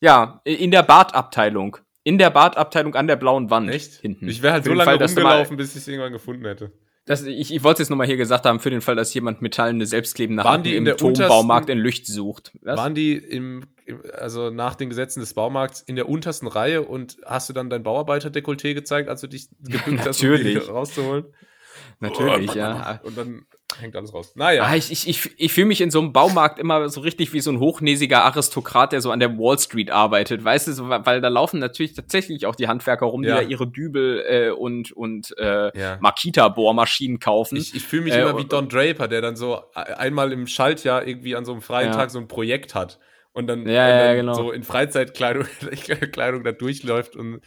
Ja, in der Badabteilung. In der Badabteilung an der blauen Wand. Echt? Hinten. Ich wäre halt Für so lange Fall, rumgelaufen, bis ich es irgendwann gefunden hätte. Das, ich ich wollte es jetzt nochmal hier gesagt haben, für den Fall, dass jemand metallene, selbstklebende Waren Haken die in im Turmbaumarkt untersten- in Lücht sucht. Was? Waren die im, im, also nach den Gesetzen des Baumarkts in der untersten Reihe und hast du dann dein Bauarbeiter-Dekolleté gezeigt, als du dich gebückt hast, um die *laughs* Natürlich. rauszuholen? Natürlich, Oh, ja. Und dann hängt alles raus. Naja. Ah, ich ich, ich, ich fühle mich in so einem Baumarkt immer so richtig wie so ein hochnäsiger Aristokrat, der so an der Wall Street arbeitet, weißt du, so, weil da laufen natürlich tatsächlich auch die Handwerker rum, Ja. die da ihre Dübel äh, und, und äh, Ja. Makita-Bohrmaschinen kaufen. Ich, ich fühle mich Äh, immer wie Don Draper, der dann so e- einmal im Schaltjahr irgendwie an so einem freien Ja. Tag so ein Projekt hat und dann, Ja, und ja, dann genau. so in Freizeitkleidung *laughs* Kleidung da durchläuft und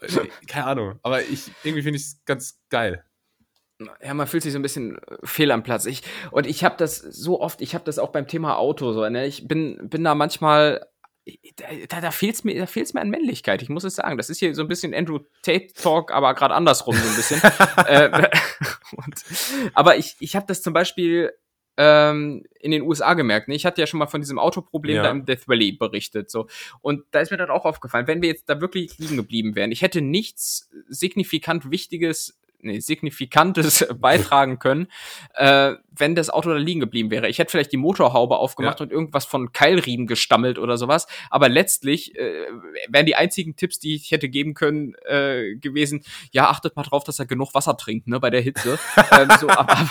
äh, keine Ahnung. Aber ich irgendwie finde ich es ganz geil. Ja, man fühlt sich so ein bisschen äh, fehl am Platz. Ich, und ich habe das so oft, ich habe das auch beim Thema Auto so, ne? Ich bin, bin da manchmal, da, da fehlt's mir, da fehlt's mir an Männlichkeit. Ich muss es sagen. Das ist hier so ein bisschen Andrew Tate Talk, aber gerade andersrum so ein bisschen. *laughs* äh, *laughs* und, aber ich, ich habe das zum Beispiel ähm, in den USA gemerkt. Ne? Ich hatte ja schon mal von diesem Autoproblem Ja. da im Death Valley berichtet. So. Und da ist mir dann auch aufgefallen, wenn wir jetzt da wirklich liegen geblieben wären, ich hätte nichts signifikant Wichtiges, nee, Signifikantes *laughs* beitragen können, äh, wenn das Auto da liegen geblieben wäre. Ich hätte vielleicht die Motorhaube aufgemacht Ja. und irgendwas von Keilriemen gestammelt oder sowas. Aber letztlich äh, wären die einzigen Tipps, die ich hätte geben können, äh, gewesen, ja, achtet mal drauf, dass er genug Wasser trinkt, ne, bei der Hitze. *laughs* ähm, so, aber,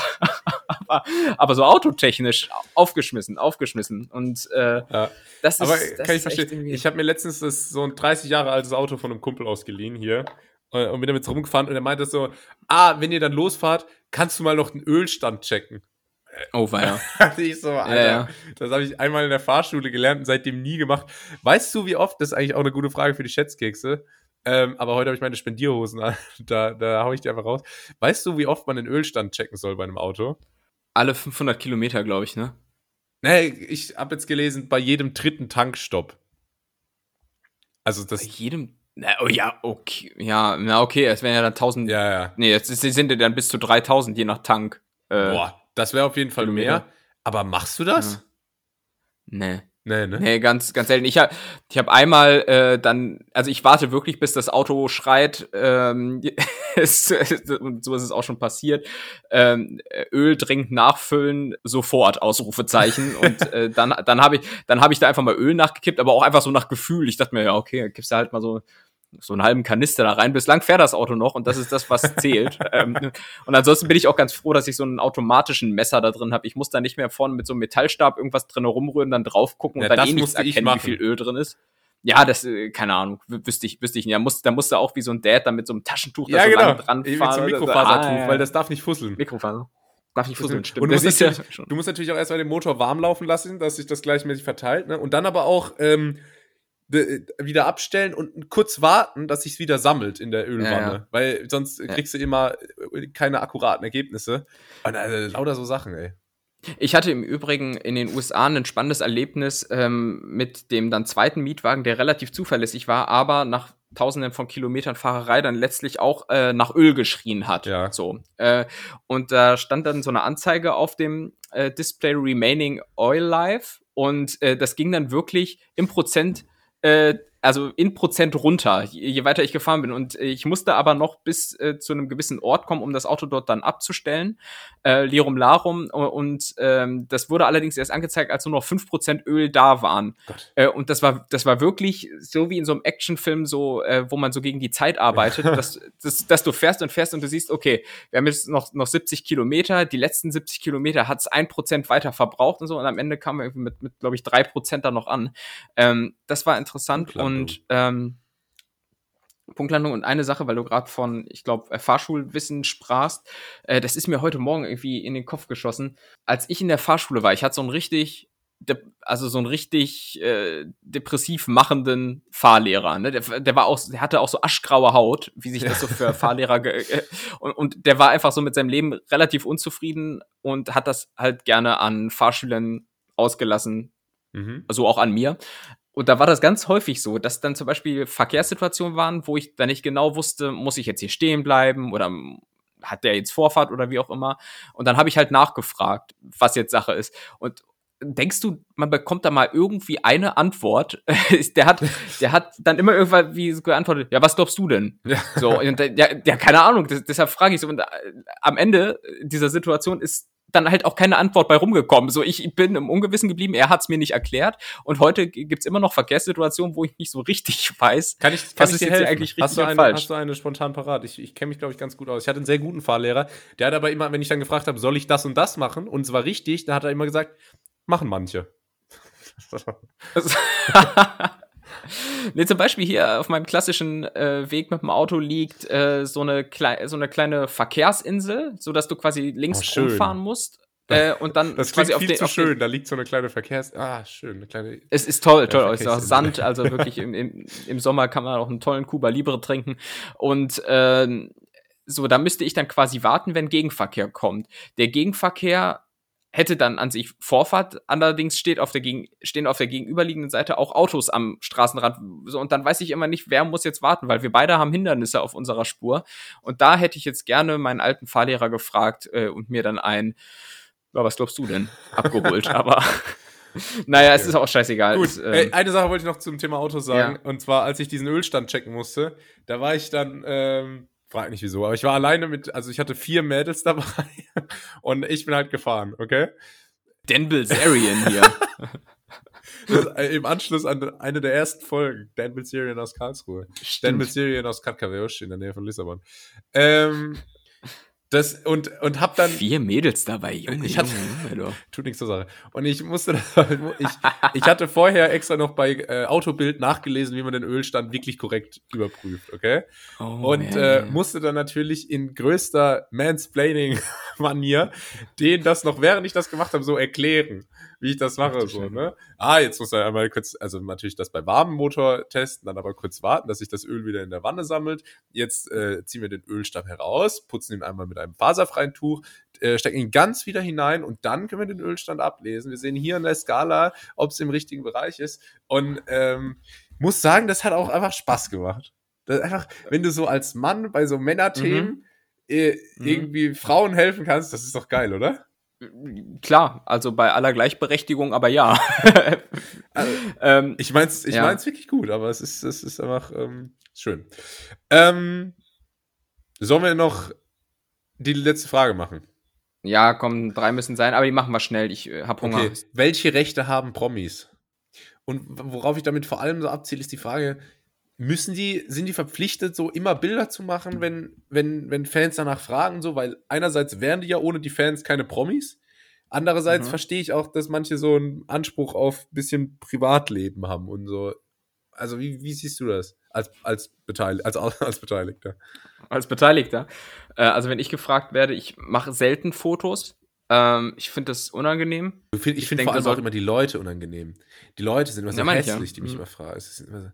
aber, aber so autotechnisch aufgeschmissen, aufgeschmissen. Und äh, Ja. das ist, Aber das kann ich ist echt verstehen. Ich habe mir letztens das, so ein 30 Jahre altes Auto von einem Kumpel ausgeliehen hier und bin damit rumgefahren und er meinte so, ah, wenn ihr dann losfahrt, kannst du mal noch den Ölstand checken. Oh, weia. *laughs* Hatte ich so, Alter, ja. das habe ich einmal in der Fahrschule gelernt und seitdem nie gemacht. Weißt du, wie oft, das ist eigentlich auch eine gute Frage für die Schätzkekse, ähm, aber heute habe ich meine Spendierhosen an, *laughs* da, da hau ich die einfach raus. Weißt du, wie oft man den Ölstand checken soll bei einem Auto? Alle 500 Kilometer, glaube ich, ne? Nee, ich habe jetzt gelesen, bei jedem dritten Tankstopp. Also Bei das, jedem. Na, oh ja, okay. Ja, na okay, es wären ja dann 1000. ja, ja. Nee, jetzt sind ja dann bis zu 3000, je nach Tank. Äh, Boah, das wäre auf jeden Fall Kilometer. mehr. Aber machst du das? Ja. Nee. Nee, ne? Nee, ganz, ganz selten. Ich habe ich hab einmal äh, dann, also ich warte wirklich, bis das Auto schreit. Ähm, *laughs* es, und so ist es auch schon passiert. Ähm, Öl dringend nachfüllen, sofort, Ausrufezeichen. *laughs* und äh, dann, dann habe ich, dann habe ich da einfach mal Öl nachgekippt, aber auch einfach so nach Gefühl. Ich dachte mir, ja, okay, kippst du halt mal so so einen halben Kanister da rein. Bislang fährt das Auto noch und das ist das, was zählt. *laughs* ähm, und ansonsten bin ich auch ganz froh, dass ich so einen automatischen Messer da drin habe. Ich muss da nicht mehr vorne mit so einem Metallstab irgendwas drin rumrühren, dann drauf gucken und Ja, dann das eh nichts erkennen, wie viel Öl drin ist. Ja, das, äh, keine Ahnung, wü- wüsste ich, wüsste ich nicht. Da musste, da musste auch wie so ein Dad dann mit so einem Taschentuch Ja, da so genau. dran Mit so fahren. einem. Mikrofasertuch, Ah, ja, weil das darf nicht fusseln. Mikrofaser. Darf nicht fusseln, stimmt. Und du Das musst, ist ja du musst natürlich auch erstmal den Motor warm laufen lassen, dass sich das gleichmäßig verteilt. Ne? Und dann aber auch ähm, wieder abstellen und kurz warten, dass sich wieder sammelt in der Ölwanne. Ja, ja. Weil sonst kriegst du immer äh, keine akkuraten Ergebnisse. Und also, lauter so Sachen, ey. Ich hatte im Übrigen in den USA ein spannendes Erlebnis ähm, mit dem dann zweiten Mietwagen, der relativ zuverlässig war, aber nach Tausenden von Kilometern Fahrerei dann letztlich auch äh, nach Öl geschrien hat. Ja. So. Äh, und da stand dann so eine Anzeige auf dem äh, Display Remaining Oil Life und äh, das ging dann wirklich im Prozent äh, also in Prozent runter, je, weiter ich gefahren bin. Und ich musste aber noch bis äh, zu einem gewissen Ort kommen, um das Auto dort dann abzustellen. Äh, Lirum Larum. Und ähm, das wurde allerdings erst angezeigt, als nur noch 5% Öl da waren. Äh, und das war, das war wirklich so wie in so einem Actionfilm, so, äh, wo man so gegen die Zeit arbeitet, *laughs* dass, dass, dass du fährst und fährst und du siehst, okay, wir haben jetzt noch, noch 70 Kilometer, die letzten 70 Kilometer hat es 1% weiter verbraucht und so. Und am Ende kamen wir irgendwie mit, mit glaube ich, 3% da noch an. Ähm, das war interessant Punktlandung. Und ähm, Punktlandung und eine Sache, weil du gerade von, ich glaube, Fahrschulwissen sprachst, äh, das ist mir heute Morgen irgendwie in den Kopf geschossen. Als ich in der Fahrschule war, ich hatte so einen richtig, also so einen richtig äh, depressiv machenden Fahrlehrer. Ne? Der, der war auch, der hatte auch so aschgraue Haut, wie sich das so für *laughs* Fahrlehrer äh, und, und der war einfach so mit seinem Leben relativ unzufrieden und hat das halt gerne an Fahrschülern ausgelassen, Mhm. so auch an mir. Und da war das ganz häufig so, dass dann zum Beispiel Verkehrssituationen waren, wo ich dann nicht genau wusste, muss ich jetzt hier stehen bleiben oder hat der jetzt Vorfahrt oder wie auch immer. Und dann habe ich halt nachgefragt, was jetzt Sache ist. Und denkst du, man bekommt da mal irgendwie eine Antwort? *laughs* der hat, der hat dann immer irgendwann wie so geantwortet, ja, was glaubst du denn? Ja. So, und ja, ja, keine Ahnung, das, deshalb frage ich so. Und äh, am Ende dieser Situation ist dann halt auch keine Antwort bei rumgekommen. So, ich bin im Ungewissen geblieben, er hat es mir nicht erklärt. Und heute gibt's immer noch Verkehrssituationen, wo ich nicht so *laughs* richtig weiß, kann ich, kann was ich ist jetzt eigentlich richtig hast du eine, falsch. Hast du eine spontan parat? Ich, ich kenne mich, glaube ich, ganz gut aus. Ich hatte einen sehr guten Fahrlehrer. Der hat aber immer, wenn ich dann gefragt habe, soll ich das und das machen? Und es war richtig, dann hat er immer gesagt, machen manche. *laughs* *laughs* *laughs* nee, zum Beispiel hier auf meinem klassischen äh, Weg mit dem Auto liegt äh, so, eine so eine kleine Verkehrsinsel, so dass du quasi links oh, rumfahren musst. Äh, und dann *laughs* das klingt viel zu schön. Da liegt so eine kleine Verkehrs. Ah, schön, eine kleine. Es ist toll, toll. Es ist auch Sand, also wirklich im, im, im Sommer kann man auch einen tollen Cuba Libre trinken. Und äh, so, da müsste ich dann quasi warten, wenn Gegenverkehr kommt. Der Gegenverkehr hätte dann an sich Vorfahrt, allerdings steht auf der gegen, stehen auf der gegenüberliegenden Seite auch Autos am Straßenrand. So, und dann weiß ich immer nicht, wer muss jetzt warten, weil wir beide haben Hindernisse auf unserer Spur. Und da hätte ich jetzt gerne meinen alten Fahrlehrer gefragt äh, und mir dann ein, ja, was glaubst du denn, abgeholt. *laughs* Aber naja, es ist auch scheißegal. Gut, ähm, eine Sache wollte ich noch zum Thema Autos sagen. Ja. Und zwar, als ich diesen Ölstand checken musste, da war ich dann ähm, Frag nicht wieso, aber ich war alleine mit, also ich hatte vier Mädels dabei *laughs* und ich bin halt gefahren, okay? Dan Bilzerian hier. *laughs* das, äh, Im Anschluss an eine der ersten Folgen, Dan Bilzerian aus Karlsruhe. Stimmt. Dan Bilzerian aus Katkaveosch in der Nähe von Lissabon. Ähm, das, und, und hab dann. Vier Mädels dabei, Junge. Ich hatte, Junge, *laughs* tut nichts zur Sache. Und ich musste halt, ich, ich hatte vorher extra noch bei äh, Autobild nachgelesen, wie man den Ölstand wirklich korrekt überprüft, okay? Oh, und äh, musste dann natürlich in größter Mansplaining-Manier denen das noch, während ich das gemacht habe, so erklären wie ich das mache. So, ne? Ah, jetzt muss er einmal kurz, also natürlich das bei warmem Motor testen, dann aber kurz warten, dass sich das Öl wieder in der Wanne sammelt. Jetzt äh, ziehen wir den Ölstab heraus, putzen ihn einmal mit einem faserfreien Tuch, äh, stecken ihn ganz wieder hinein und dann können wir den Ölstand ablesen. Wir sehen hier in der Skala, ob es im richtigen Bereich ist. Und ähm, muss sagen, das hat auch einfach Spaß gemacht. Das einfach, wenn du so als Mann bei so Männerthemen mhm. äh, mhm. irgendwie Frauen helfen kannst, das ist doch geil, oder? Klar, also bei aller Gleichberechtigung, aber ja. also, *laughs* ähm, ich mein's, ich ja. mein's wirklich gut, aber es ist, es ist einfach ähm, schön. Ähm, sollen wir noch die letzte Frage machen? Ja, komm, drei müssen sein, aber die machen wir schnell. Ich äh, hab Hunger. Okay. Welche Rechte haben Promis? Und worauf ich damit vor allem so abziele, ist die Frage, müssen die, sind die verpflichtet, so immer Bilder zu machen, wenn, wenn, wenn Fans danach fragen, so, weil einerseits wären die ja ohne die Fans keine Promis. Andererseits mhm. verstehe ich auch, dass manche so einen Anspruch auf ein bisschen Privatleben haben und so. Also, wie, wie siehst du das als, als, Beteil als, als Beteiligter? Als Beteiligter? Äh, also, wenn ich gefragt werde, ich mache selten Fotos. Ähm, ich finde das unangenehm. Ich finde find vor allem auch immer die Leute unangenehm. Die Leute sind immer so ja, hässlich, die mich mhm. immer fragen. Es ist immer so.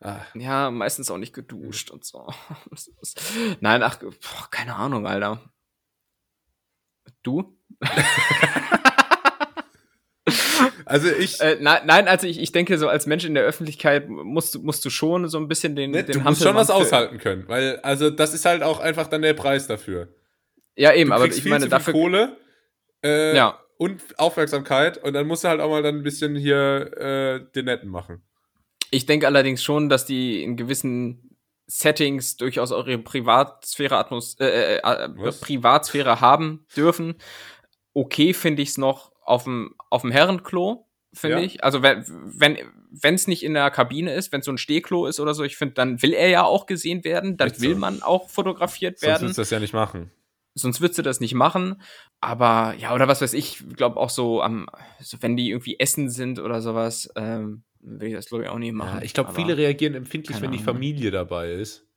Ja, meistens auch nicht geduscht und so. *laughs* Nein, ach, boah, keine Ahnung, Alter. Du? *laughs* also ich. Äh, nein, nein, also ich, ich denke, so als Mensch in der Öffentlichkeit musst, du musst du schon so ein bisschen den. Ne, den du musst schon was aushalten können, weil, also das ist halt auch einfach dann der Preis dafür. Ja, eben, aber ich meine, dafür. Kohle äh, ja. und Aufmerksamkeit und dann musst du halt auch mal dann ein bisschen hier äh, den Netten machen. Ich denke allerdings schon, dass die in gewissen Settings durchaus eure Privatsphäre, Atmos äh, äh, äh Privatsphäre haben dürfen. Okay finde ich es noch auf dem auf dem Herrenklo, finde ja. ich. Also wenn wenn wenn es nicht in der Kabine ist, wenn es so ein Stehklo ist oder so, ich finde, dann will er ja auch gesehen werden, dann Echt will so. man auch fotografiert werden. Sonst würdest du das ja nicht machen. Sonst würdest du das nicht machen. Aber ja, oder was weiß ich, glaube auch so am, so wenn die irgendwie essen sind oder sowas, ähm, will ich das glaube ich auch nicht machen. Ja, ich glaube, viele reagieren empfindlich, wenn die Familie dabei ist.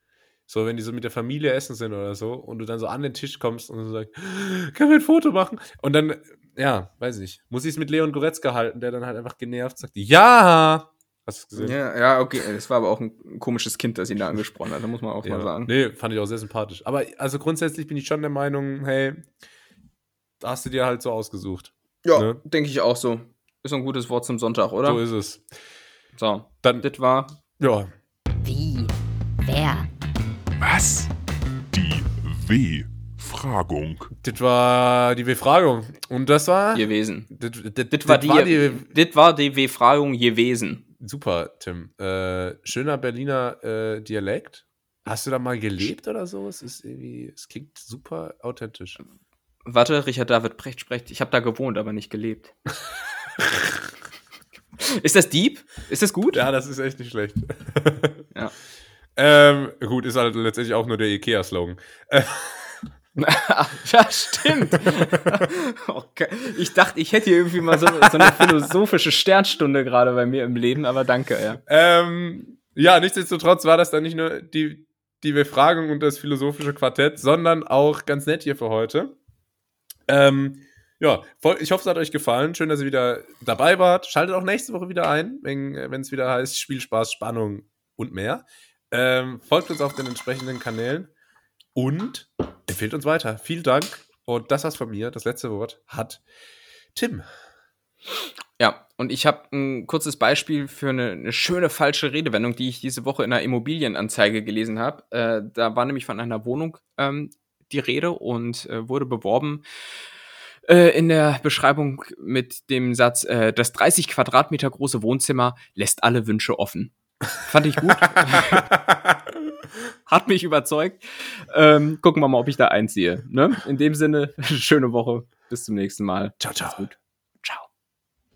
So, wenn die so mit der Familie essen sind oder so und du dann so an den Tisch kommst und so sagst, können wir ein Foto machen? Und dann, ja, weiß ich, muss ich es mit Leon Goretzka halten, der dann halt einfach genervt sagt, ja! Hast du gesehen? Ja, ja, okay. Das war aber auch ein komisches Kind, das ihn da angesprochen hat, da muss man auch *laughs* ja. mal sagen. Nee, fand ich auch sehr sympathisch. Aber also grundsätzlich bin ich schon der Meinung, hey, da hast du dir halt so ausgesucht. Ja, ne? denke ich auch so. Ist ein gutes Wort zum Sonntag, oder? So ist es. So, dann, das war. Ja. Wie? Wer? Was? Die. W-Fragung. Das war die W-Fragung. Und das war. Gewesen. Das, das, das war, war, die, das war die W-Fragung gewesen. Super, Tim. Äh, schöner Berliner äh, Dialekt. Hast du da mal gelebt oder so? Es ist irgendwie, es klingt super authentisch. Warte, Richard David Brecht spricht. Ich habe da gewohnt, aber nicht gelebt. *laughs* ist das deep? Ist das gut? Ja, das ist echt nicht schlecht. *laughs* ja. Ähm, gut, ist halt letztendlich auch nur der IKEA-Slogan. *laughs* ja, stimmt. *laughs* okay. Ich dachte, ich hätte hier irgendwie mal so, so eine philosophische Sternstunde gerade bei mir im Leben, aber danke, ja. Ähm, ja, nichtsdestotrotz war das dann nicht nur die, die Befragung und das philosophische Quartett, sondern auch ganz nett hier für heute. Ähm, ja, ich hoffe, es hat euch gefallen. Schön, dass ihr wieder dabei wart. Schaltet auch nächste Woche wieder ein, wenn es wieder heißt Spielspaß, Spannung und mehr. Ähm, folgt uns auf den entsprechenden Kanälen und empfehlt uns weiter. Vielen Dank. Und das war's von mir. Das letzte Wort hat Tim. Ja, und ich habe ein kurzes Beispiel für eine, eine, schöne falsche Redewendung, die ich diese Woche in einer Immobilienanzeige gelesen habe. Äh, da war nämlich von einer Wohnung ähm, die Rede und äh, wurde beworben äh, in der Beschreibung mit dem Satz, äh, das 30 Quadratmeter große Wohnzimmer lässt alle Wünsche offen. Fand ich gut. *laughs* Hat mich überzeugt. Ähm, gucken wir mal, ob ich da einziehe. Ne? In dem Sinne, *laughs* schöne Woche. Bis zum nächsten Mal. Ciao, ciao.